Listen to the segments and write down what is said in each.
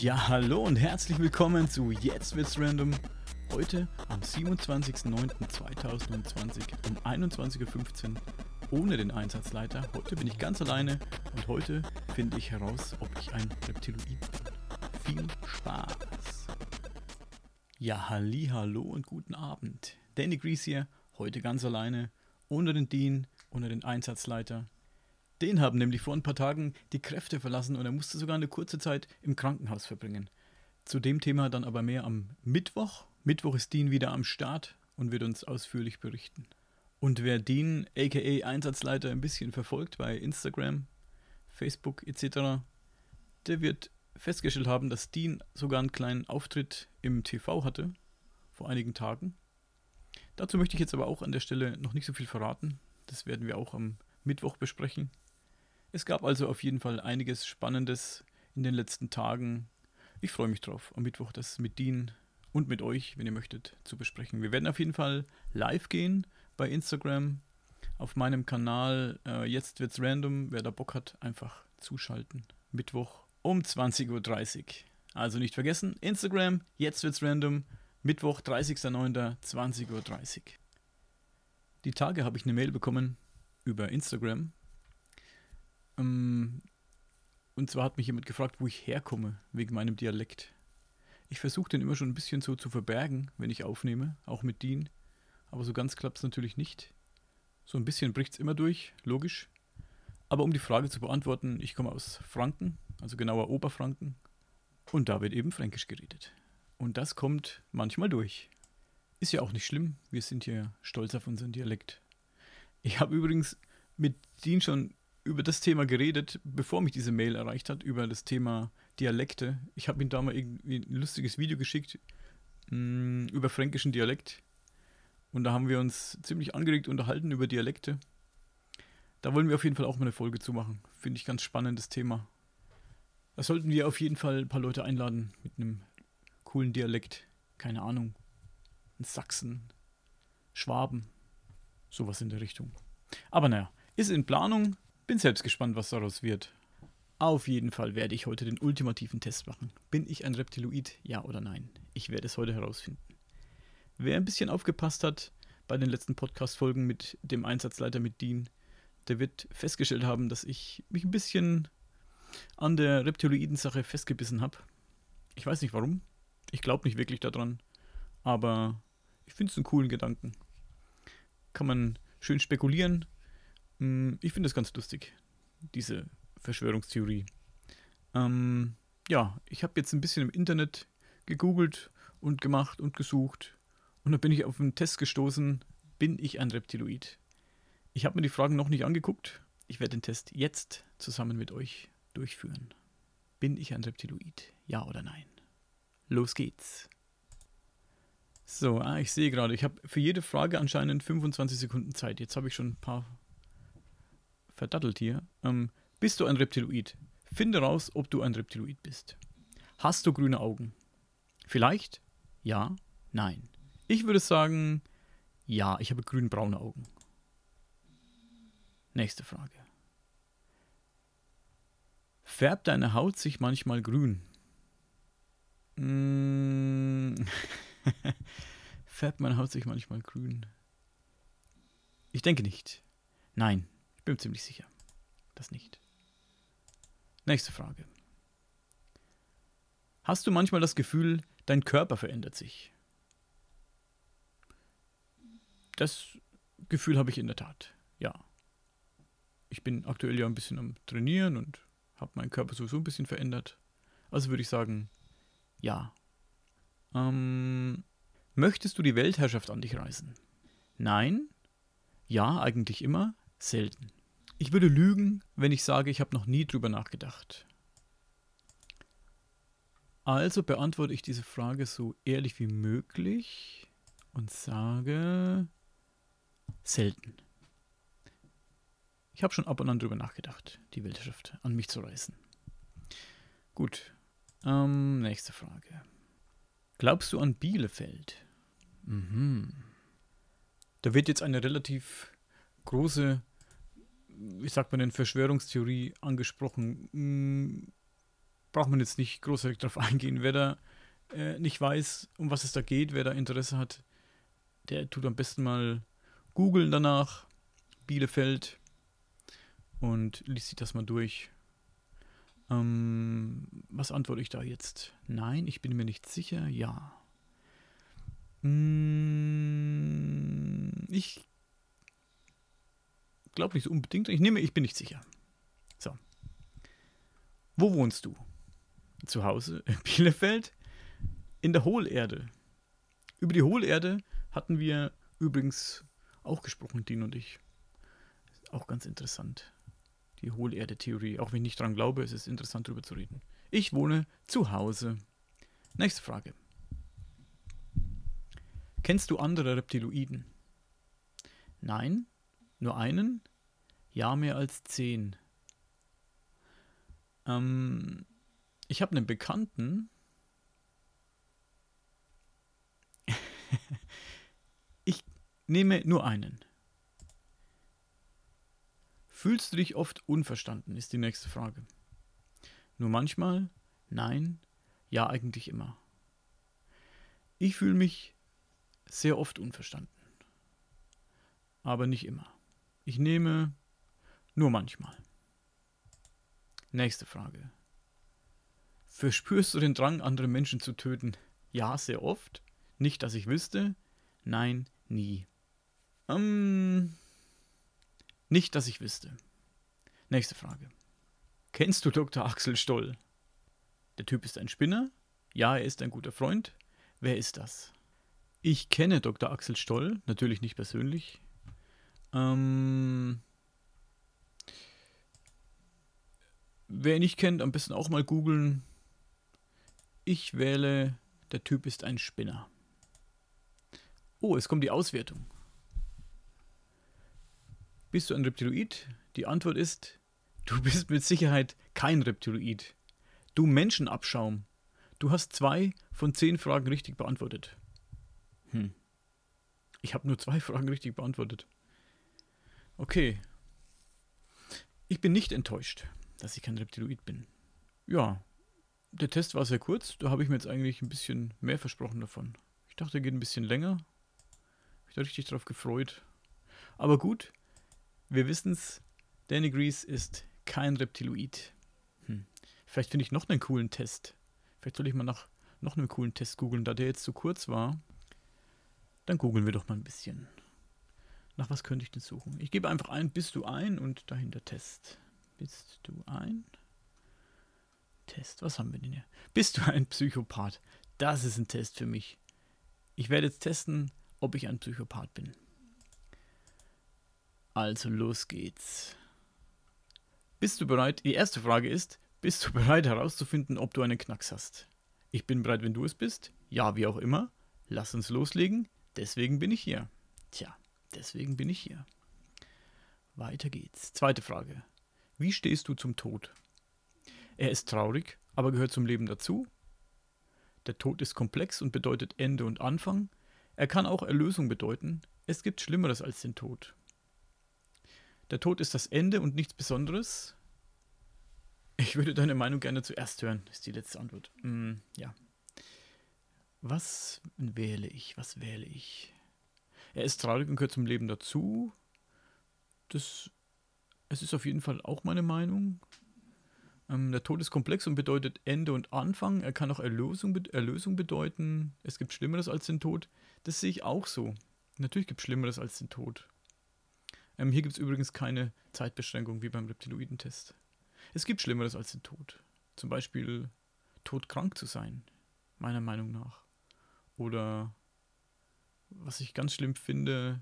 Ja, hallo und herzlich willkommen zu Jetzt wird's random. Heute am 27.09.2020 um 21.15 Uhr ohne den Einsatzleiter. Heute bin ich ganz alleine und heute finde ich heraus, ob ich ein Reptiloid bin. Viel Spaß! Ja, halli, hallo und guten Abend. Danny Grease hier, heute ganz alleine, ohne den Dean, ohne den Einsatzleiter. Den haben nämlich vor ein paar Tagen die Kräfte verlassen und er musste sogar eine kurze Zeit im Krankenhaus verbringen. Zu dem Thema dann aber mehr am Mittwoch. Mittwoch ist Dean wieder am Start und wird uns ausführlich berichten. Und wer Dean, aka Einsatzleiter, ein bisschen verfolgt bei Instagram, Facebook etc., der wird festgestellt haben, dass Dean sogar einen kleinen Auftritt im TV hatte, vor einigen Tagen. Dazu möchte ich jetzt aber auch an der Stelle noch nicht so viel verraten. Das werden wir auch am Mittwoch besprechen. Es gab also auf jeden Fall einiges Spannendes in den letzten Tagen. Ich freue mich drauf, am Mittwoch das mit Dean und mit euch, wenn ihr möchtet, zu besprechen. Wir werden auf jeden Fall live gehen bei Instagram auf meinem Kanal. Äh, jetzt wird's random. Wer da Bock hat, einfach zuschalten. Mittwoch um 20.30 Uhr. Also nicht vergessen, Instagram, jetzt wird's random. Mittwoch, 30.09.20.30 Uhr. Die Tage habe ich eine Mail bekommen über Instagram ähm, und zwar hat mich jemand gefragt, wo ich herkomme, wegen meinem Dialekt. Ich versuche den immer schon ein bisschen so zu verbergen, wenn ich aufnehme, auch mit Dean. Aber so ganz klappt es natürlich nicht. So ein bisschen bricht es immer durch, logisch. Aber um die Frage zu beantworten, ich komme aus Franken, also genauer Oberfranken. Und da wird eben Fränkisch geredet. Und das kommt manchmal durch. Ist ja auch nicht schlimm, wir sind hier stolz auf unseren Dialekt. Ich habe übrigens mit Dean schon über das Thema geredet, bevor mich diese Mail erreicht hat, über das Thema Dialekte. Ich habe ihm da mal irgendwie ein lustiges Video geschickt mh, mm, über fränkischen Dialekt. Und da haben wir uns ziemlich angeregt unterhalten über Dialekte. Da wollen wir auf jeden Fall auch mal eine Folge zu machen. Finde ich ganz spannendes Thema. Da sollten wir auf jeden Fall ein paar Leute einladen mit einem coolen Dialekt. Keine Ahnung. Ein Sachsen, Schwaben, sowas in der Richtung. Aber naja, ist in Planung. Bin selbst gespannt, was daraus wird. Auf jeden Fall werde ich heute den ultimativen Test machen. Bin ich ein Reptiloid, ja oder nein? Ich werde es heute herausfinden. Wer ein bisschen aufgepasst hat bei den letzten Podcast-Folgen mit dem Einsatzleiter mit Dean, der wird festgestellt haben, dass ich mich ein bisschen an der Reptiloiden-Sache festgebissen habe. Ich weiß nicht warum. Ich glaube nicht wirklich daran. Aber ich finde es einen coolen Gedanken. Kann man schön spekulieren, ich finde das ganz lustig, diese Verschwörungstheorie. Ähm, ja, ich habe jetzt ein bisschen im Internet gegoogelt und gemacht und gesucht und da bin ich auf einen Test gestoßen, bin ich ein Reptiloid? Ich habe mir die Fragen noch nicht angeguckt. Ich werde den Test jetzt zusammen mit euch durchführen. Bin ich ein Reptiloid? Ja oder nein? Los geht's. So, ah, ich sehe gerade, ich habe für jede Frage anscheinend 25 Sekunden Zeit. Jetzt habe ich schon ein paar verdattelt hier. Ähm, bist du ein Reptiloid? Finde raus, ob du ein Reptiloid bist. Hast du grüne Augen? Vielleicht? Ja? Nein. Ich würde sagen, ja, ich habe grün-braune Augen. Nächste Frage. Färbt deine Haut sich manchmal grün? Mm. Färbt meine Haut sich manchmal grün? Ich denke nicht. Nein, bin ziemlich sicher. Das nicht. Nächste Frage. Hast du manchmal das Gefühl, dein Körper verändert sich? Das Gefühl habe ich in der Tat, ja. Ich bin aktuell ja ein bisschen am Trainieren und habe meinen Körper sowieso ein bisschen verändert. Also würde ich sagen, ja. Ähm, möchtest du die Weltherrschaft an dich reißen? Nein? Ja, eigentlich immer, selten. Ich würde lügen, wenn ich sage, ich habe noch nie drüber nachgedacht. Also beantworte ich diese Frage so ehrlich wie möglich und sage selten. Ich habe schon ab und an drüber nachgedacht, die Weltherrschaft an mich zu reißen. Gut. Ähm, nächste Frage. Glaubst du an Bielefeld? Mhm. Da wird jetzt eine relativ große wie sagt man denn, Verschwörungstheorie angesprochen. Mm, braucht man jetzt nicht großartig drauf eingehen. Wer da äh, nicht weiß, um was es da geht, wer da Interesse hat, der tut am besten mal googeln danach, Bielefeld, und liest sich das mal durch. Ähm, was antworte ich da jetzt? Nein, ich bin mir nicht sicher. Ja. Hm, ich glaube nicht unbedingt. Ich nehme, ich bin nicht sicher. So. Wo wohnst du? Zu Hause in Bielefeld? In der Hohlerde. Über die Hohlerde hatten wir übrigens auch gesprochen, Dean und ich. Auch ganz interessant. Die Hohlerde-Theorie. Auch wenn ich nicht dran glaube, es ist interessant darüber zu reden. Ich wohne zu Hause. Nächste Frage. Kennst du andere Reptiloiden? Nein, nur einen? Ja, mehr als zehn. Ähm, ich habe einen Bekannten. ich nehme nur einen. Fühlst du dich oft unverstanden, ist die nächste Frage. Nur manchmal? Nein? Ja, eigentlich immer. Ich fühle mich sehr oft unverstanden. Aber nicht immer. Ich nehme nur manchmal. Nächste Frage. Verspürst du den Drang, andere Menschen zu töten? Ja, sehr oft. Nicht, dass ich wüsste. Nein, nie. Ähm, nicht, dass ich wüsste. Nächste Frage. Kennst du Dr. Axel Stoll? Der Typ ist ein Spinner? Ja, er ist ein guter Freund. Wer ist das? Ich kenne Dr. Axel Stoll, natürlich nicht persönlich. Ähm, wer ihn nicht kennt, am besten auch mal googeln. Ich wähle, der Typ ist ein Spinner. Oh, es kommt die Auswertung. Bist du ein Reptiloid? Die Antwort ist, du bist mit Sicherheit kein Reptiloid. Du Menschenabschaum. Du hast zwei von zehn Fragen richtig beantwortet. Hm. Ich habe nur zwei Fragen richtig beantwortet. Okay. Ich bin nicht enttäuscht, dass ich kein Reptiloid bin. Ja, der Test war sehr kurz. Da habe ich mir jetzt eigentlich ein bisschen mehr versprochen davon. Ich dachte, er geht ein bisschen länger. Ich da richtig drauf gefreut. Aber gut, wir wissen es, Danny Grease ist kein Reptiloid. Hm. Vielleicht finde ich noch einen coolen Test. Vielleicht soll ich mal nach noch einem coolen Test googeln, da der jetzt zu kurz war. Dann googeln wir doch mal ein bisschen. Nach was könnte ich denn suchen? Ich gebe einfach ein, bist du ein und dahinter Test. Bist du ein? Test, was haben wir denn hier? Bist du ein Psychopath? Das ist ein Test für mich. Ich werde jetzt testen, ob ich ein Psychopath bin. Also los geht's. Bist du bereit? Die erste Frage ist, bist du bereit herauszufinden, ob du einen Knacks hast? Ich bin bereit, wenn du es bist. Ja, wie auch immer. Lass uns loslegen. Deswegen bin ich hier. Tja, deswegen bin ich hier. Weiter geht's. Zweite Frage. Wie stehst du zum Tod? Er ist traurig, aber gehört zum Leben dazu. Der Tod ist komplex und bedeutet Ende und Anfang. Er kann auch Erlösung bedeuten. Es gibt Schlimmeres als den Tod. Der Tod ist das Ende und nichts Besonderes. Ich würde deine Meinung gerne zuerst hören, ist die letzte Antwort. Mm, ja. Was wähle ich? Was wähle ich? Er ist traurig und gehört zum Leben dazu. Das, es ist auf jeden Fall auch meine Meinung. Ähm, der Tod ist komplex und bedeutet Ende und Anfang. Er kann auch Erlösung, Erlösung bedeuten. Es gibt Schlimmeres als den Tod. Das sehe ich auch so. Natürlich gibt es Schlimmeres als den Tod. Ähm, hier gibt es übrigens keine Zeitbeschränkung wie beim Reptiloidentest. Es gibt Schlimmeres als den Tod. Zum Beispiel todkrank zu sein, meiner Meinung nach. Oder was ich ganz schlimm finde,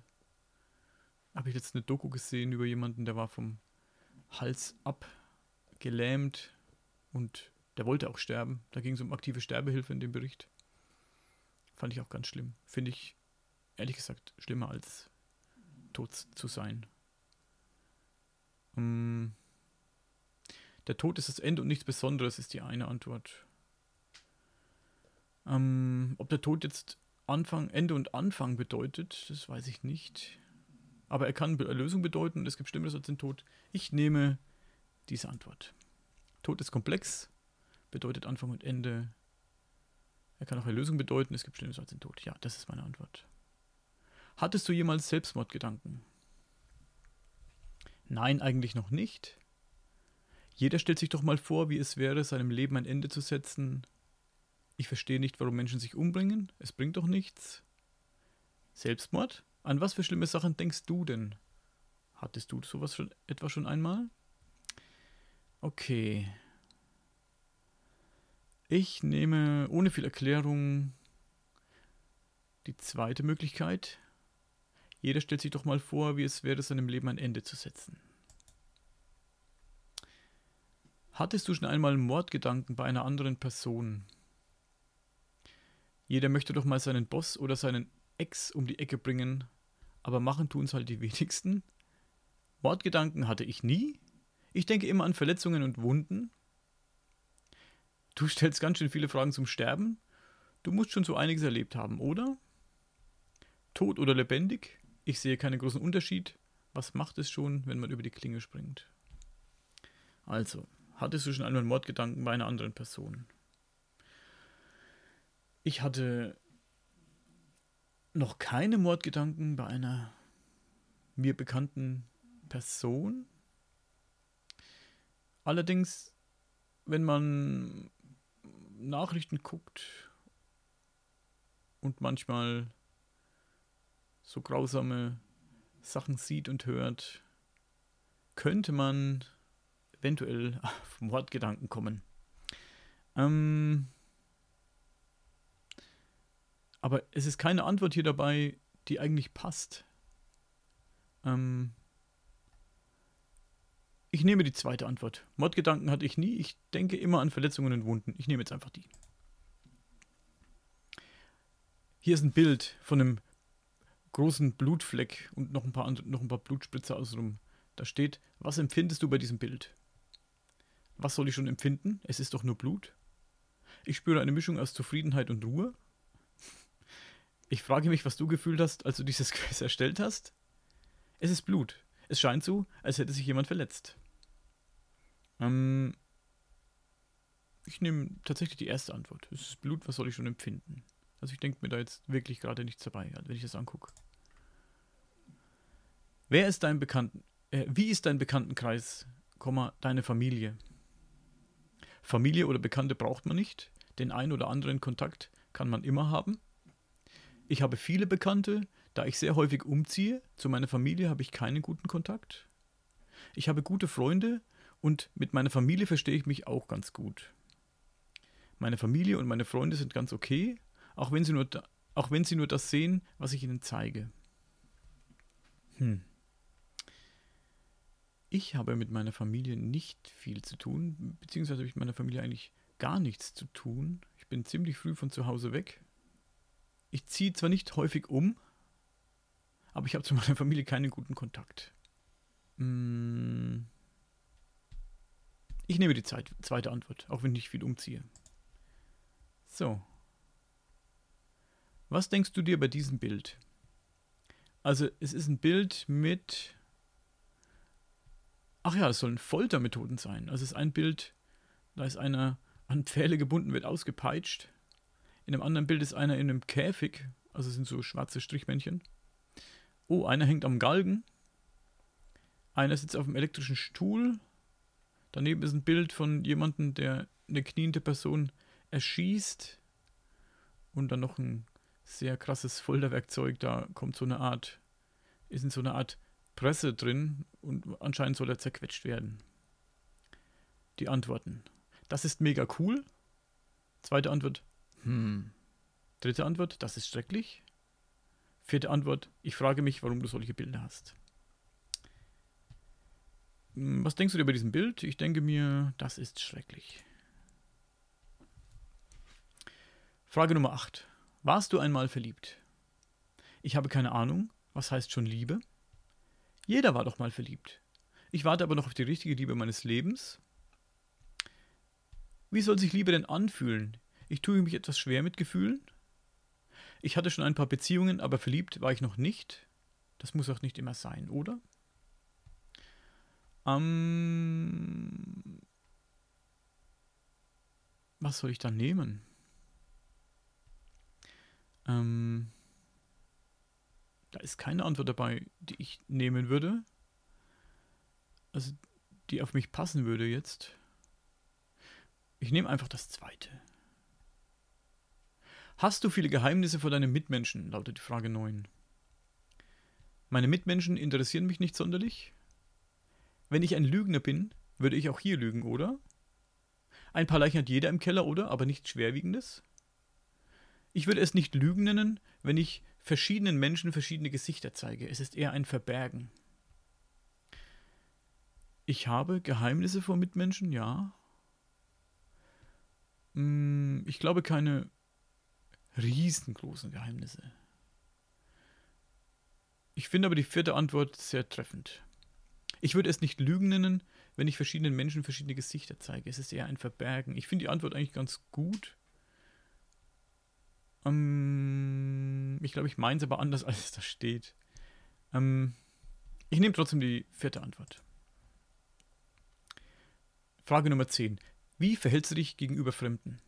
habe ich jetzt eine Doku gesehen über jemanden, der war vom Hals ab gelähmt und der wollte auch sterben. Da ging es um aktive Sterbehilfe in dem Bericht. Fand ich auch ganz schlimm. Finde ich ehrlich gesagt schlimmer als tot zu sein. Um, der Tod ist das Ende und nichts Besonderes, ist die eine Antwort. Um, ob der Tod jetzt Anfang, Ende und Anfang bedeutet, das weiß ich nicht. Aber er kann Erlösung bedeuten und es gibt Schlimmeres als den Tod. Ich nehme diese Antwort. Tod ist komplex, bedeutet Anfang und Ende. Er kann auch Erlösung bedeuten, es gibt Schlimmes als den Tod. Ja, das ist meine Antwort. Hattest du jemals Selbstmordgedanken? Nein, eigentlich noch nicht. Jeder stellt sich doch mal vor, wie es wäre, seinem Leben ein Ende zu setzen. Ich verstehe nicht, warum Menschen sich umbringen. Es bringt doch nichts. Selbstmord? An was für schlimme Sachen denkst du denn? Hattest du sowas schon etwa schon einmal? Okay. Ich nehme ohne viel Erklärung die zweite Möglichkeit. Jeder stellt sich doch mal vor, wie es wäre, seinem Leben ein Ende zu setzen. Hattest du schon einmal Mordgedanken bei einer anderen Person? Jeder möchte doch mal seinen Boss oder seinen Ex um die Ecke bringen, aber machen tun es halt die wenigsten. Mordgedanken hatte ich nie. Ich denke immer an Verletzungen und Wunden. Du stellst ganz schön viele Fragen zum Sterben. Du musst schon so einiges erlebt haben, oder? Tot oder lebendig? Ich sehe keinen großen Unterschied. Was macht es schon, wenn man über die Klinge springt? Also, hattest du schon einmal Mordgedanken bei einer anderen Person? Ich hatte noch keine Mordgedanken bei einer mir bekannten Person. Allerdings, wenn man Nachrichten guckt und manchmal so grausame Sachen sieht und hört, könnte man eventuell auf Mordgedanken kommen. Ähm, aber es ist keine Antwort hier dabei, die eigentlich passt. Ähm, ich nehme die zweite Antwort. Mordgedanken hatte ich nie. Ich denke immer an Verletzungen und Wunden. Ich nehme jetzt einfach die. Hier ist ein Bild von einem großen Blutfleck und noch ein paar, noch ein paar Blutspritzer außenrum. Da steht, was empfindest du bei diesem Bild? Was soll ich schon empfinden? Es ist doch nur Blut. Ich spüre eine Mischung aus Zufriedenheit und Ruhe. Ich frage mich, was du gefühlt hast, als du dieses Quiz erstellt hast. Es ist Blut. Es scheint so, als hätte sich jemand verletzt. Ähm, ich nehme tatsächlich die erste Antwort. Es ist Blut, was soll ich schon empfinden? Also ich denke mir da jetzt wirklich gerade nichts dabei, wenn ich das angucke. Wer ist dein Bekannten, äh, wie ist dein Bekanntenkreis, Komma, deine Familie? Familie oder Bekannte braucht man nicht. Den einen oder anderen Kontakt kann man immer haben. Ich habe viele Bekannte, da ich sehr häufig umziehe. Zu meiner Familie habe ich keinen guten Kontakt. Ich habe gute Freunde und mit meiner Familie verstehe ich mich auch ganz gut. Meine Familie und meine Freunde sind ganz okay, auch wenn sie nur, da, auch wenn sie nur das sehen, was ich ihnen zeige. Hm. Ich habe mit meiner Familie nicht viel zu tun, beziehungsweise habe ich mit meiner Familie eigentlich gar nichts zu tun. Ich bin ziemlich früh von zu Hause weg. Ich ziehe zwar nicht häufig um, aber ich habe zu meiner Familie keinen guten Kontakt. Hm. Ich nehme die zweite Antwort, auch wenn ich viel umziehe. So. Was denkst du dir bei diesem Bild? Also, es ist ein Bild mit Ach ja, es sollen Foltermethoden sein. Also es ist ein Bild, da ist einer an Pfähle gebunden, wird ausgepeitscht. In einem anderen Bild ist einer in einem Käfig, also sind so schwarze Strichmännchen. Oh, einer hängt am Galgen. Einer sitzt auf einem elektrischen Stuhl. Daneben ist ein Bild von jemandem, der eine kniende Person erschießt. Und dann noch ein sehr krasses Folterwerkzeug. Da kommt so eine Art, ist in so einer Art Presse drin und anscheinend soll er zerquetscht werden. Die Antworten. Das ist mega cool. Zweite Antwort. Hm. Dritte Antwort. Das ist schrecklich. Vierte Antwort. Ich frage mich, warum du solche Bilder hast. Hm, was denkst du dir bei diesem Bild? Ich denke mir, das ist schrecklich. Frage Nummer 8. Warst du einmal verliebt? Ich habe keine Ahnung. Was heißt schon Liebe? Jeder war doch mal verliebt. Ich warte aber noch auf die richtige Liebe meines Lebens. Wie soll sich Liebe denn anfühlen? Ich tue mich etwas schwer mit Gefühlen. Ich hatte schon ein paar Beziehungen, aber verliebt war ich noch nicht. Das muss auch nicht immer sein, oder? Ähm was soll ich da nehmen? Ähm, da ist keine Antwort dabei, die ich nehmen würde. Also, die auf mich passen würde jetzt. Ich nehme einfach das zweite. Hast du viele Geheimnisse vor deinen Mitmenschen? lautet die Frage 9. Meine Mitmenschen interessieren mich nicht sonderlich. Wenn ich ein Lügner bin, würde ich auch hier lügen, oder? Ein paar Leichen hat jeder im Keller, oder? Aber nichts Schwerwiegendes. Ich würde es nicht Lügen nennen, wenn ich verschiedenen Menschen verschiedene Gesichter zeige. Es ist eher ein Verbergen. Ich habe Geheimnisse vor Mitmenschen, ja. Hm, ich glaube keine riesengroßen Geheimnisse. Ich finde aber die vierte Antwort sehr treffend. Ich würde es nicht Lügen nennen, wenn ich verschiedenen Menschen verschiedene Gesichter zeige. Es ist eher ein Verbergen. Ich finde die Antwort eigentlich ganz gut. Ähm, ich glaube, ich meine es aber anders, als es da steht. Ähm, ich nehme trotzdem die vierte Antwort. Frage Nummer 10. Wie verhältst du dich gegenüber Fremden?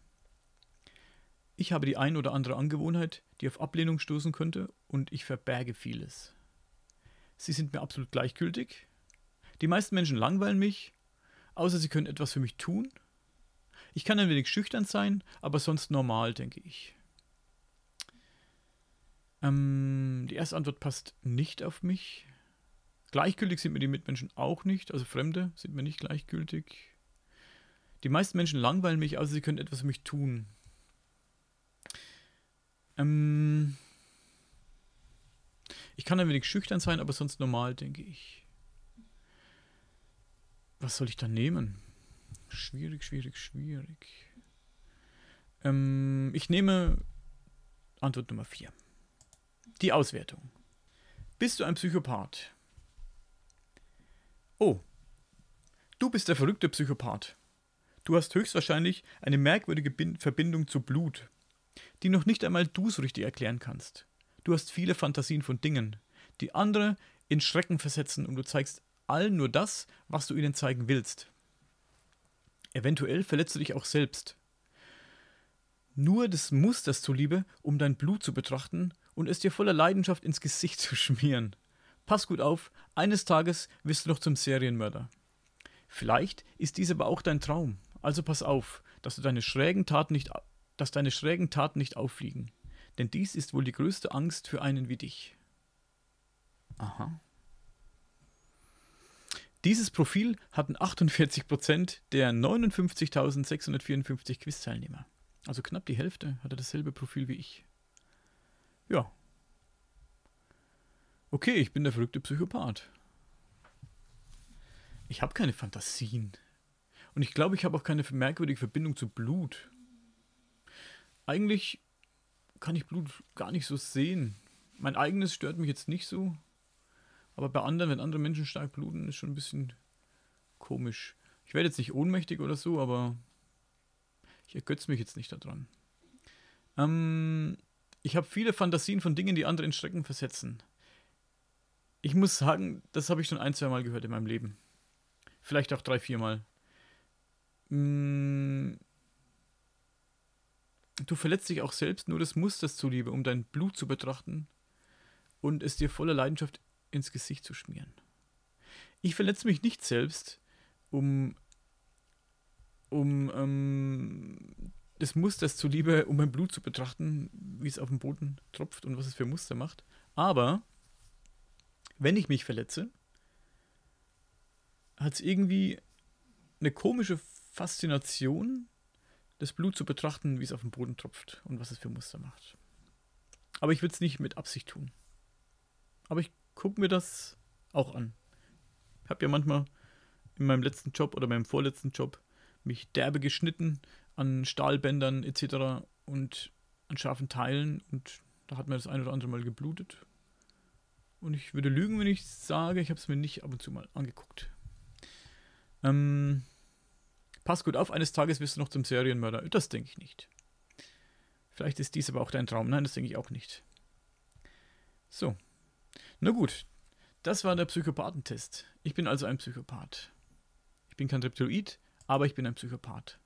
Ich habe die ein oder andere Angewohnheit, die auf Ablehnung stoßen könnte, und ich verberge vieles. Sie sind mir absolut gleichgültig. Die meisten Menschen langweilen mich, außer sie können etwas für mich tun. Ich kann ein wenig schüchtern sein, aber sonst normal, denke ich. Ähm, die erste Antwort passt nicht auf mich. Gleichgültig sind mir die Mitmenschen auch nicht, also Fremde sind mir nicht gleichgültig. Die meisten Menschen langweilen mich, außer sie können etwas für mich tun. Ähm, ich kann ein wenig schüchtern sein, aber sonst normal, denke ich. Was soll ich da nehmen? Schwierig, schwierig, schwierig. Ähm, ich nehme Antwort Nummer 4. Die Auswertung. Bist du ein Psychopath? Oh, du bist der verrückte Psychopath. Du hast höchstwahrscheinlich eine merkwürdige Verbindung zu Blut, die noch nicht einmal du so richtig erklären kannst. Du hast viele Fantasien von Dingen, die andere in Schrecken versetzen und du zeigst allen nur das, was du ihnen zeigen willst. Eventuell verletzt du dich auch selbst. Nur des Musters zuliebe, um dein Blut zu betrachten und es dir voller Leidenschaft ins Gesicht zu schmieren. Pass gut auf, eines Tages wirst du noch zum Serienmörder. Vielleicht ist dies aber auch dein Traum, also pass auf, dass du deine schrägen Taten nicht, dass deine schrägen Taten nicht auffliegen. Denn dies ist wohl die größte Angst für einen wie dich. Aha. Dieses Profil hatten 48% der 59.654 Quiz-Teilnehmer. Also knapp die Hälfte hatte dasselbe Profil wie ich. Ja. Okay, ich bin der verrückte Psychopath. Ich habe keine Fantasien. Und ich glaube, ich habe auch keine merkwürdige Verbindung zu Blut. Eigentlich kann ich Blut gar nicht so sehen. Mein eigenes stört mich jetzt nicht so. Aber bei anderen, wenn andere Menschen stark bluten, ist schon ein bisschen komisch. Ich werde jetzt nicht ohnmächtig oder so, aber ich ergötze mich jetzt nicht daran. Ähm, ich habe viele Fantasien von Dingen, die andere in Schrecken versetzen. Ich muss sagen, das habe ich schon ein, zwei Mal gehört in meinem Leben. Vielleicht auch drei, vier Mal. Mm, du verletzt dich auch selbst nur des Musters zuliebe, um dein Blut zu betrachten und es dir voller Leidenschaft ins Gesicht zu schmieren. Ich verletze mich nicht selbst, um, um ähm, des Musters zuliebe, um mein Blut zu betrachten, wie es auf dem Boden tropft und was es für Muster macht. Aber wenn ich mich verletze, hat es irgendwie eine komische Faszination, das Blut zu betrachten, wie es auf dem Boden tropft und was es für Muster macht. Aber ich würde es nicht mit Absicht tun. Aber ich gucke mir das auch an. Ich habe ja manchmal in meinem letzten Job oder meinem vorletzten Job mich derbe geschnitten an Stahlbändern etc. und an scharfen Teilen und da hat mir das ein oder andere Mal geblutet. Und ich würde lügen, wenn ich sage, ich habe es mir nicht ab und zu mal angeguckt. Ähm, pass gut auf, eines Tages wirst du noch zum Serienmörder. Das denke ich nicht. Vielleicht ist dies aber auch dein Traum. Nein, das denke ich auch nicht. So, na gut, das war der Psychopathentest. Ich bin also ein Psychopath. Ich bin kein Reptiloid, aber ich bin ein Psychopath.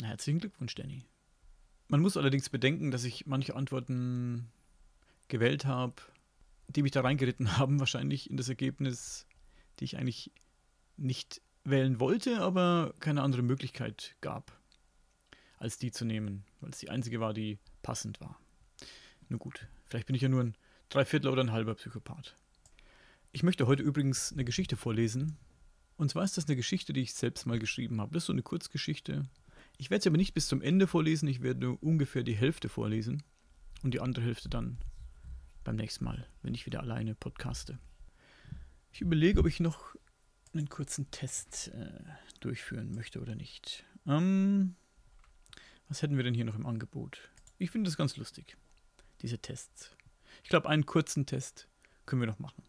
Na, herzlichen Glückwunsch, Danny. Man muss allerdings bedenken, dass ich manche Antworten gewählt habe, die mich da reingeritten haben, wahrscheinlich in das Ergebnis, die ich eigentlich nicht wählen wollte, aber keine andere Möglichkeit gab, als die zu nehmen, weil es die einzige war, die passend war. Nun gut, vielleicht bin ich ja nur ein Dreiviertel oder ein halber Psychopath. Ich möchte heute übrigens eine Geschichte vorlesen. Und zwar ist das eine Geschichte, die ich selbst mal geschrieben habe. Das ist so eine Kurzgeschichte. Ich werde sie aber nicht bis zum Ende vorlesen, ich werde nur ungefähr die Hälfte vorlesen und die andere Hälfte dann beim nächsten Mal, wenn ich wieder alleine podcaste. Ich überlege, ob ich noch einen kurzen Test äh, durchführen möchte oder nicht. Ähm, was hätten wir denn hier noch im Angebot? Ich finde das ganz lustig, diese Tests. Ich glaube, einen kurzen Test können wir noch machen,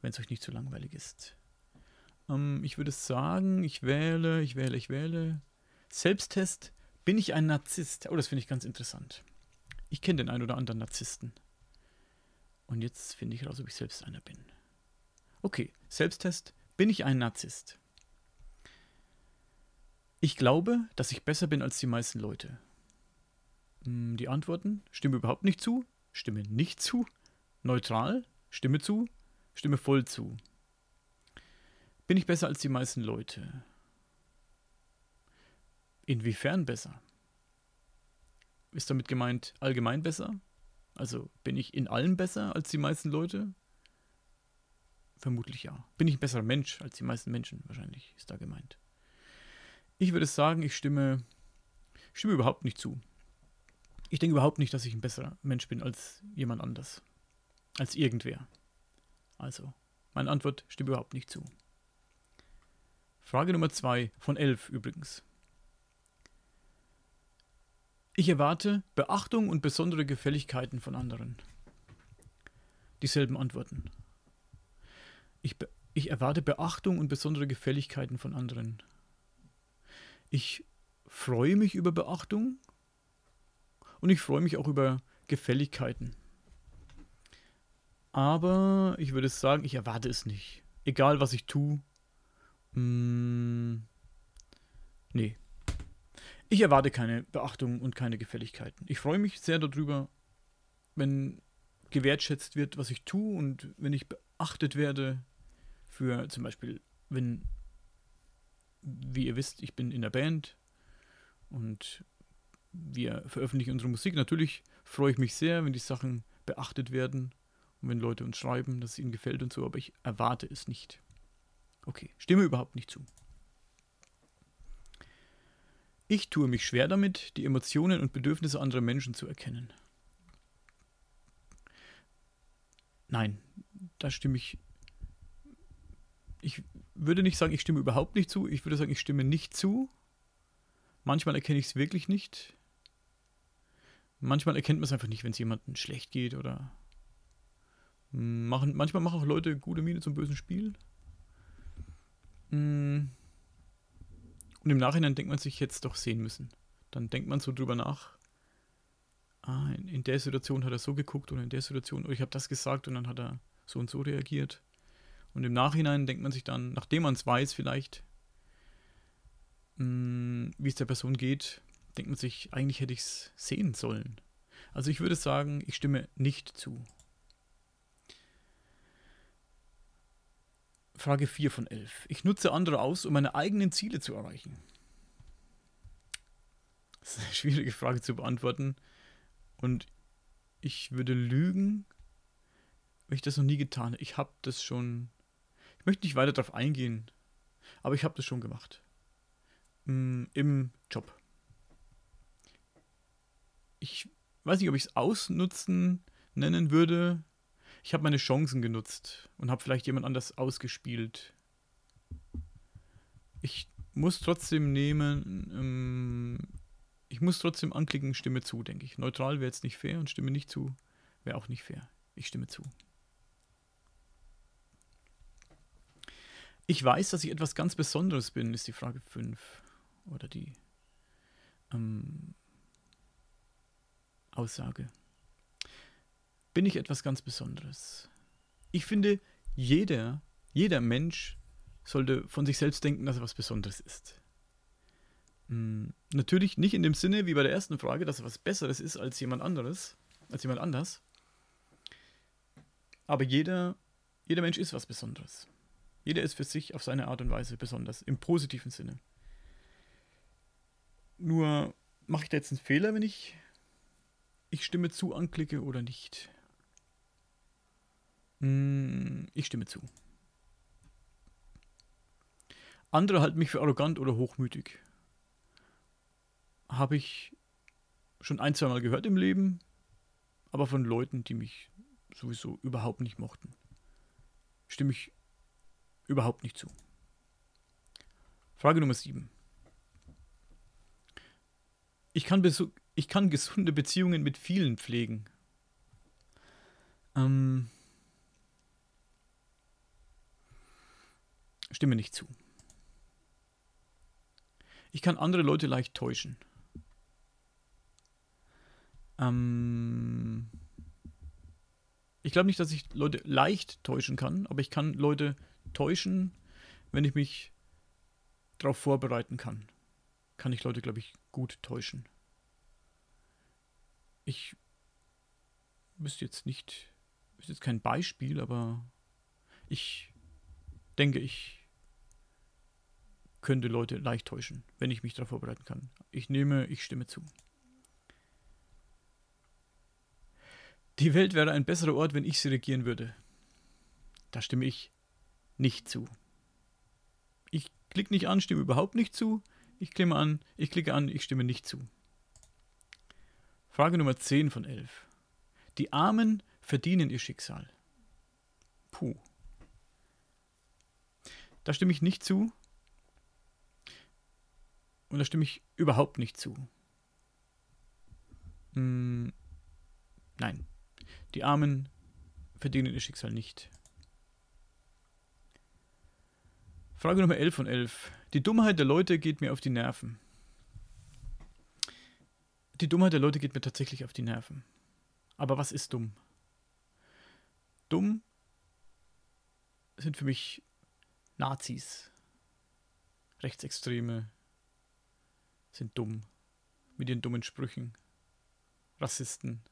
wenn es euch nicht zu langweilig ist. Ähm, ich würde sagen, ich wähle, ich wähle, ich wähle. Selbsttest, bin ich ein Narzisst? Oh, das finde ich ganz interessant. Ich kenne den einen oder anderen Narzissten. Und jetzt finde ich raus, ob ich selbst einer bin. Okay, Selbsttest, bin ich ein Narzisst? Ich glaube, dass ich besser bin als die meisten Leute. Hm, die Antworten: Stimme überhaupt nicht zu, stimme nicht zu, neutral, stimme zu, stimme voll zu. Bin ich besser als die meisten Leute? Inwiefern besser? Ist damit gemeint allgemein besser? Also bin ich in allem besser als die meisten Leute? Vermutlich ja. Bin ich ein besserer Mensch als die meisten Menschen? Wahrscheinlich ist da gemeint. Ich würde sagen, ich stimme, stimme überhaupt nicht zu. Ich denke überhaupt nicht, dass ich ein besserer Mensch bin als jemand anders. Als irgendwer. Also, meine Antwort stimmt überhaupt nicht zu. Frage Nummer zwei von elf übrigens. Ich erwarte Beachtung und besondere Gefälligkeiten von anderen. Dieselben Antworten. Ich, ich erwarte Beachtung und besondere Gefälligkeiten von anderen. Ich freue mich über Beachtung und ich freue mich auch über Gefälligkeiten. Aber ich würde sagen, ich erwarte es nicht. Egal was ich tue. Mm, nee. Ich erwarte keine Beachtung und keine Gefälligkeiten. Ich freue mich sehr darüber, wenn gewertschätzt wird, was ich tue und wenn ich beachtet werde für zum Beispiel, wenn, wie ihr wisst, ich bin in der Band und wir veröffentlichen unsere Musik. Natürlich freue ich mich sehr, wenn die Sachen beachtet werden und wenn Leute uns schreiben, dass es ihnen gefällt und so, aber ich erwarte es nicht. Okay, stimme überhaupt nicht zu. Ich tue mich schwer damit, die Emotionen und Bedürfnisse anderer Menschen zu erkennen. Nein, da stimme ich ich würde nicht sagen, ich stimme überhaupt nicht zu. Ich würde sagen, ich stimme nicht zu. Manchmal erkenne ich es wirklich nicht. Manchmal erkennt man es einfach nicht, wenn es jemandem schlecht geht oder machen. Manchmal machen auch Leute gute Miene zum bösen Spiel. Mm. Und im Nachhinein denkt man sich jetzt doch sehen müssen. Dann denkt man so drüber nach. Ah, in, in der Situation hat er so geguckt oder in der Situation, oder ich habe das gesagt und dann hat er so und so reagiert. Und im Nachhinein denkt man sich dann, nachdem man es weiß vielleicht, hm, wie es der Person geht, denkt man sich, eigentlich hätte ich es sehen sollen. Also ich würde sagen, ich stimme nicht zu. Frage 4 von 11. Ich nutze andere aus, um meine eigenen Ziele zu erreichen. Das ist eine schwierige Frage zu beantworten. Und ich würde lügen, wenn ich das noch nie getan hätte. Ich habe das schon ich möchte nicht weiter darauf eingehen, aber ich habe das schon gemacht. Mm, Im Job. Ich weiß nicht, ob ich es ausnutzen nennen würde. Ich habe meine Chancen genutzt und habe vielleicht jemand anders ausgespielt. Ich muss trotzdem nehmen, ähm, ich muss trotzdem anklicken, Stimme zu, denke ich. Neutral wäre jetzt nicht fair und Stimme nicht zu wäre auch nicht fair. Ich stimme zu. Ich weiß, dass ich etwas ganz Besonderes bin, ist die Frage 5. Oder die ähm, Aussage. Bin ich etwas ganz Besonderes? Ich finde, jeder, jeder Mensch sollte von sich selbst denken, dass er was Besonderes ist. Hm, natürlich nicht in dem Sinne wie bei der ersten Frage, dass er was Besseres ist als jemand anderes, als jemand anders. Aber jeder, jeder Mensch ist was Besonderes. Jeder ist für sich auf seine Art und Weise besonders, im positiven Sinne. Nur mache ich da jetzt einen Fehler, wenn ich ich stimme zu anklicke oder nicht? Hm, ich stimme zu. Andere halten mich für arrogant oder hochmütig. Habe ich schon ein, zwei Mal gehört im Leben, aber von Leuten, die mich sowieso überhaupt nicht mochten. Stimme ich überhaupt nicht zu. Frage Nummer 7. Ich kann, ich kann gesunde Beziehungen mit vielen pflegen. Ähm, stimme nicht zu. Ich kann andere Leute leicht täuschen. Ähm, ich glaube nicht, dass ich Leute leicht täuschen kann, aber ich kann Leute täuschen, wenn ich mich darauf vorbereiten kann. Kann ich Leute, glaube ich, gut täuschen. Ich wüsste jetzt nicht, wüsste jetzt kein Beispiel, aber ich denke, ich könnte Leute leicht täuschen, wenn ich mich darauf vorbereiten kann. Ich nehme, ich stimme zu. Die Welt wäre ein besserer Ort, wenn ich sie regieren würde. Da stimme ich nicht zu. Ich klicke nicht an, stimme überhaupt nicht zu. Ich klicke an, ich klicke an, ich stimme nicht zu. Frage Nummer 10 von 11. Die Armen verdienen ihr Schicksal. Puh. Da stimme ich nicht zu. Und da stimme ich überhaupt nicht zu. Hm, nein. Die Armen verdienen ihr Schicksal nicht. Frage Nummer 11 von 11. Die Dummheit der Leute geht mir auf die Nerven. Die Dummheit der Leute geht mir tatsächlich auf die Nerven. Aber was ist dumm? Dumm sind für mich Nazis. Rechtsextreme sind dumm. Mit ihren dummen Sprüchen. Rassisten.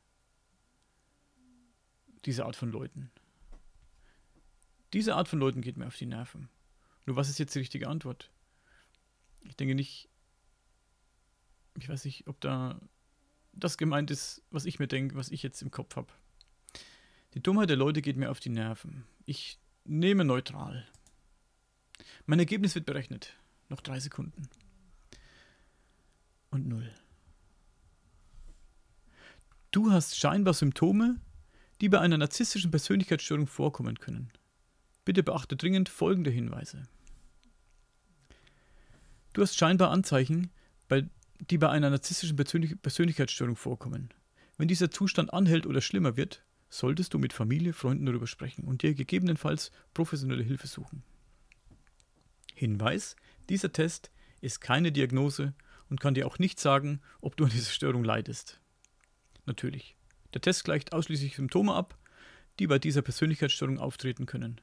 Diese Art von Leuten. Diese Art von Leuten geht mir auf die Nerven. Nur was ist jetzt die richtige Antwort? Ich denke nicht, ich weiß nicht, ob da das gemeint ist, was ich mir denke, was ich jetzt im Kopf habe. Die Dummheit der Leute geht mir auf die Nerven. Ich nehme neutral. Mein Ergebnis wird berechnet. Noch drei Sekunden. Und null. Du hast scheinbar Symptome, die bei einer narzisstischen Persönlichkeitsstörung vorkommen können. Bitte beachte dringend folgende Hinweise. Du hast scheinbar Anzeichen, bei die bei einer narzisstischen Persönlichkeitsstörung vorkommen. Wenn dieser Zustand anhält oder schlimmer wird, solltest du mit Familie, Freunden darüber sprechen und dir gegebenenfalls professionelle Hilfe suchen. Hinweis: Dieser Test ist keine Diagnose und kann dir auch nicht sagen, ob du an dieser Störung leidest. Natürlich. Der Test gleicht ausschließlich Symptome ab, die bei dieser Persönlichkeitsstörung auftreten können.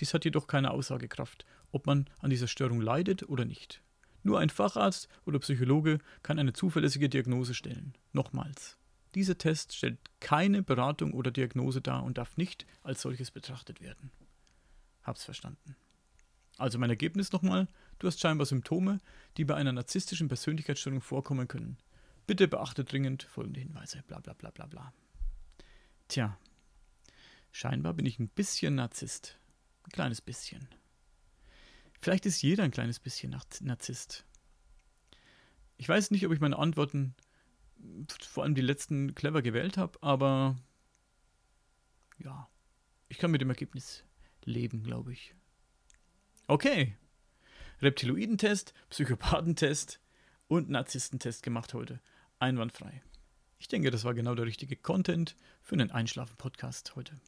Dies hat jedoch keine Aussagekraft, ob man an dieser Störung leidet oder nicht. Nur ein Facharzt oder Psychologe kann eine zuverlässige Diagnose stellen. Nochmals. Dieser Test stellt keine Beratung oder Diagnose dar und darf nicht als solches betrachtet werden. Hab's verstanden. Also mein Ergebnis nochmal, du hast scheinbar Symptome, die bei einer narzisstischen Persönlichkeitsstörung vorkommen können. Bitte beachte dringend folgende Hinweise, bla bla bla bla bla. Tja, scheinbar bin ich ein bisschen Narzisst. Ein kleines bisschen. Vielleicht ist jeder ein kleines bisschen Narzisst. Ich weiß nicht, ob ich meine Antworten, vor allem die letzten, clever gewählt habe, aber ja, ich kann mit dem Ergebnis leben, glaube ich. Okay. Reptiloidentest, Psychopathentest und Narzisstentest gemacht heute. Einwandfrei. Ich denke, das war genau der richtige Content für einen Einschlafen-Podcast heute.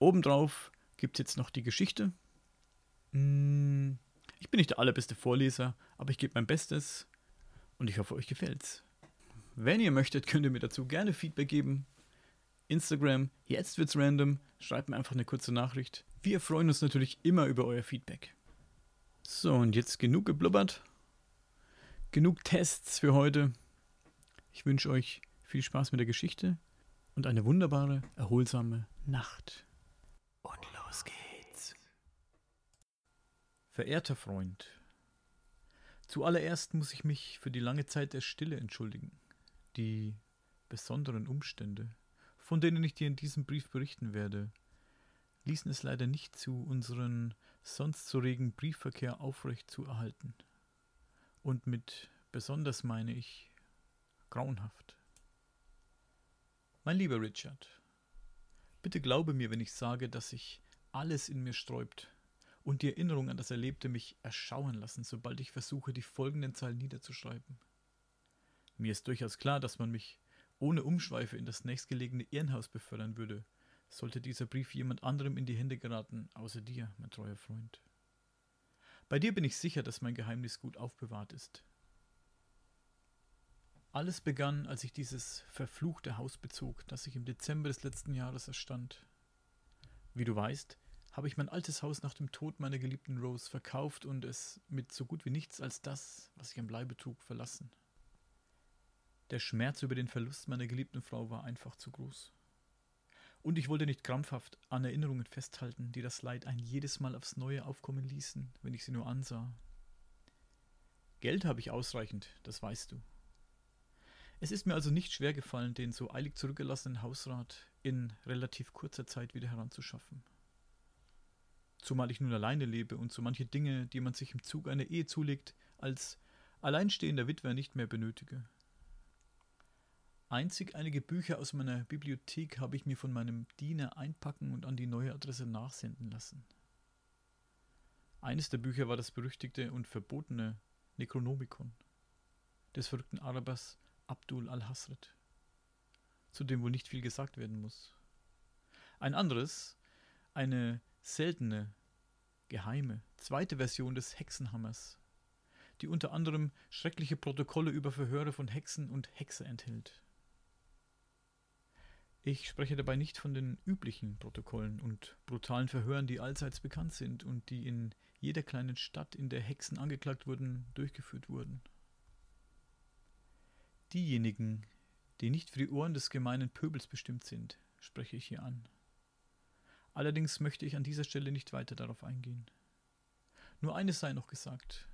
Obendrauf gibt es jetzt noch die Geschichte, ich bin nicht der allerbeste Vorleser, aber ich gebe mein Bestes und ich hoffe, euch gefällt's. Wenn ihr möchtet, könnt ihr mir dazu gerne Feedback geben. Instagram, jetzt wird's random, schreibt mir einfach eine kurze Nachricht. Wir freuen uns natürlich immer über euer Feedback. So, und jetzt genug geblubbert. genug Tests für heute. Ich wünsche euch viel Spaß mit der Geschichte und eine wunderbare, erholsame Nacht. Und los geht's. Verehrter Freund, zuallererst muss ich mich für die lange Zeit der Stille entschuldigen. Die besonderen Umstände, von denen ich dir in diesem Brief berichten werde, ließen es leider nicht zu, unseren sonst so regen Briefverkehr aufrecht zu erhalten. Und mit besonders meine ich grauenhaft. Mein lieber Richard, bitte glaube mir, wenn ich sage, dass sich alles in mir sträubt und die Erinnerung an das Erlebte mich erschauen lassen, sobald ich versuche, die folgenden Zeilen niederzuschreiben. Mir ist durchaus klar, dass man mich ohne Umschweife in das nächstgelegene Irrenhaus befördern würde, sollte dieser Brief jemand anderem in die Hände geraten, außer dir, mein treuer Freund. Bei dir bin ich sicher, dass mein Geheimnis gut aufbewahrt ist. Alles begann, als ich dieses verfluchte Haus bezog, das sich im Dezember des letzten Jahres erstand. Wie du weißt, habe ich mein altes Haus nach dem Tod meiner geliebten Rose verkauft und es mit so gut wie nichts als das, was ich am Leibe trug, verlassen. Der Schmerz über den Verlust meiner geliebten Frau war einfach zu groß. Und ich wollte nicht krampfhaft an Erinnerungen festhalten, die das Leid ein jedes Mal aufs Neue aufkommen ließen, wenn ich sie nur ansah. Geld habe ich ausreichend, das weißt du. Es ist mir also nicht schwer gefallen, den so eilig zurückgelassenen Hausrat in relativ kurzer Zeit wieder heranzuschaffen. Zumal ich nun alleine lebe und so manche Dinge, die man sich im Zug einer Ehe zulegt, als alleinstehender Witwer nicht mehr benötige. Einzig einige Bücher aus meiner Bibliothek habe ich mir von meinem Diener einpacken und an die neue Adresse nachsenden lassen. Eines der Bücher war das berüchtigte und verbotene Necronomicon des verrückten Arabers Abdul al-Hasret, zu dem wohl nicht viel gesagt werden muss. Ein anderes, eine seltene, geheime, zweite Version des Hexenhammers, die unter anderem schreckliche Protokolle über Verhöre von Hexen und Hexe enthält. Ich spreche dabei nicht von den üblichen Protokollen und brutalen Verhören, die allseits bekannt sind und die in jeder kleinen Stadt, in der Hexen angeklagt wurden, durchgeführt wurden. Diejenigen, die nicht für die Ohren des gemeinen Pöbels bestimmt sind, spreche ich hier an. Allerdings möchte ich an dieser Stelle nicht weiter darauf eingehen. Nur eines sei noch gesagt.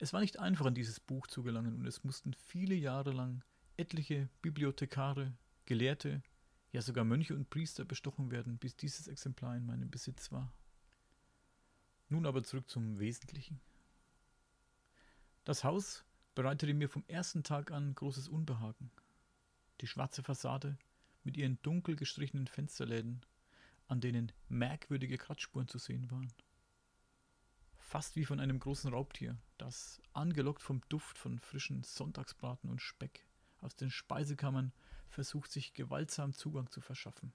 Es war nicht einfach, an dieses Buch zu gelangen, und es mussten viele Jahre lang etliche Bibliothekare, Gelehrte, ja sogar Mönche und Priester bestochen werden, bis dieses Exemplar in meinem Besitz war. Nun aber zurück zum Wesentlichen. Das Haus bereitete mir vom ersten Tag an großes Unbehagen. Die schwarze Fassade mit ihren dunkel gestrichenen Fensterläden, an denen merkwürdige Kratzspuren zu sehen waren. Fast wie von einem großen Raubtier, das, angelockt vom Duft von frischen Sonntagsbraten und Speck, aus den Speisekammern versucht, sich gewaltsam Zugang zu verschaffen.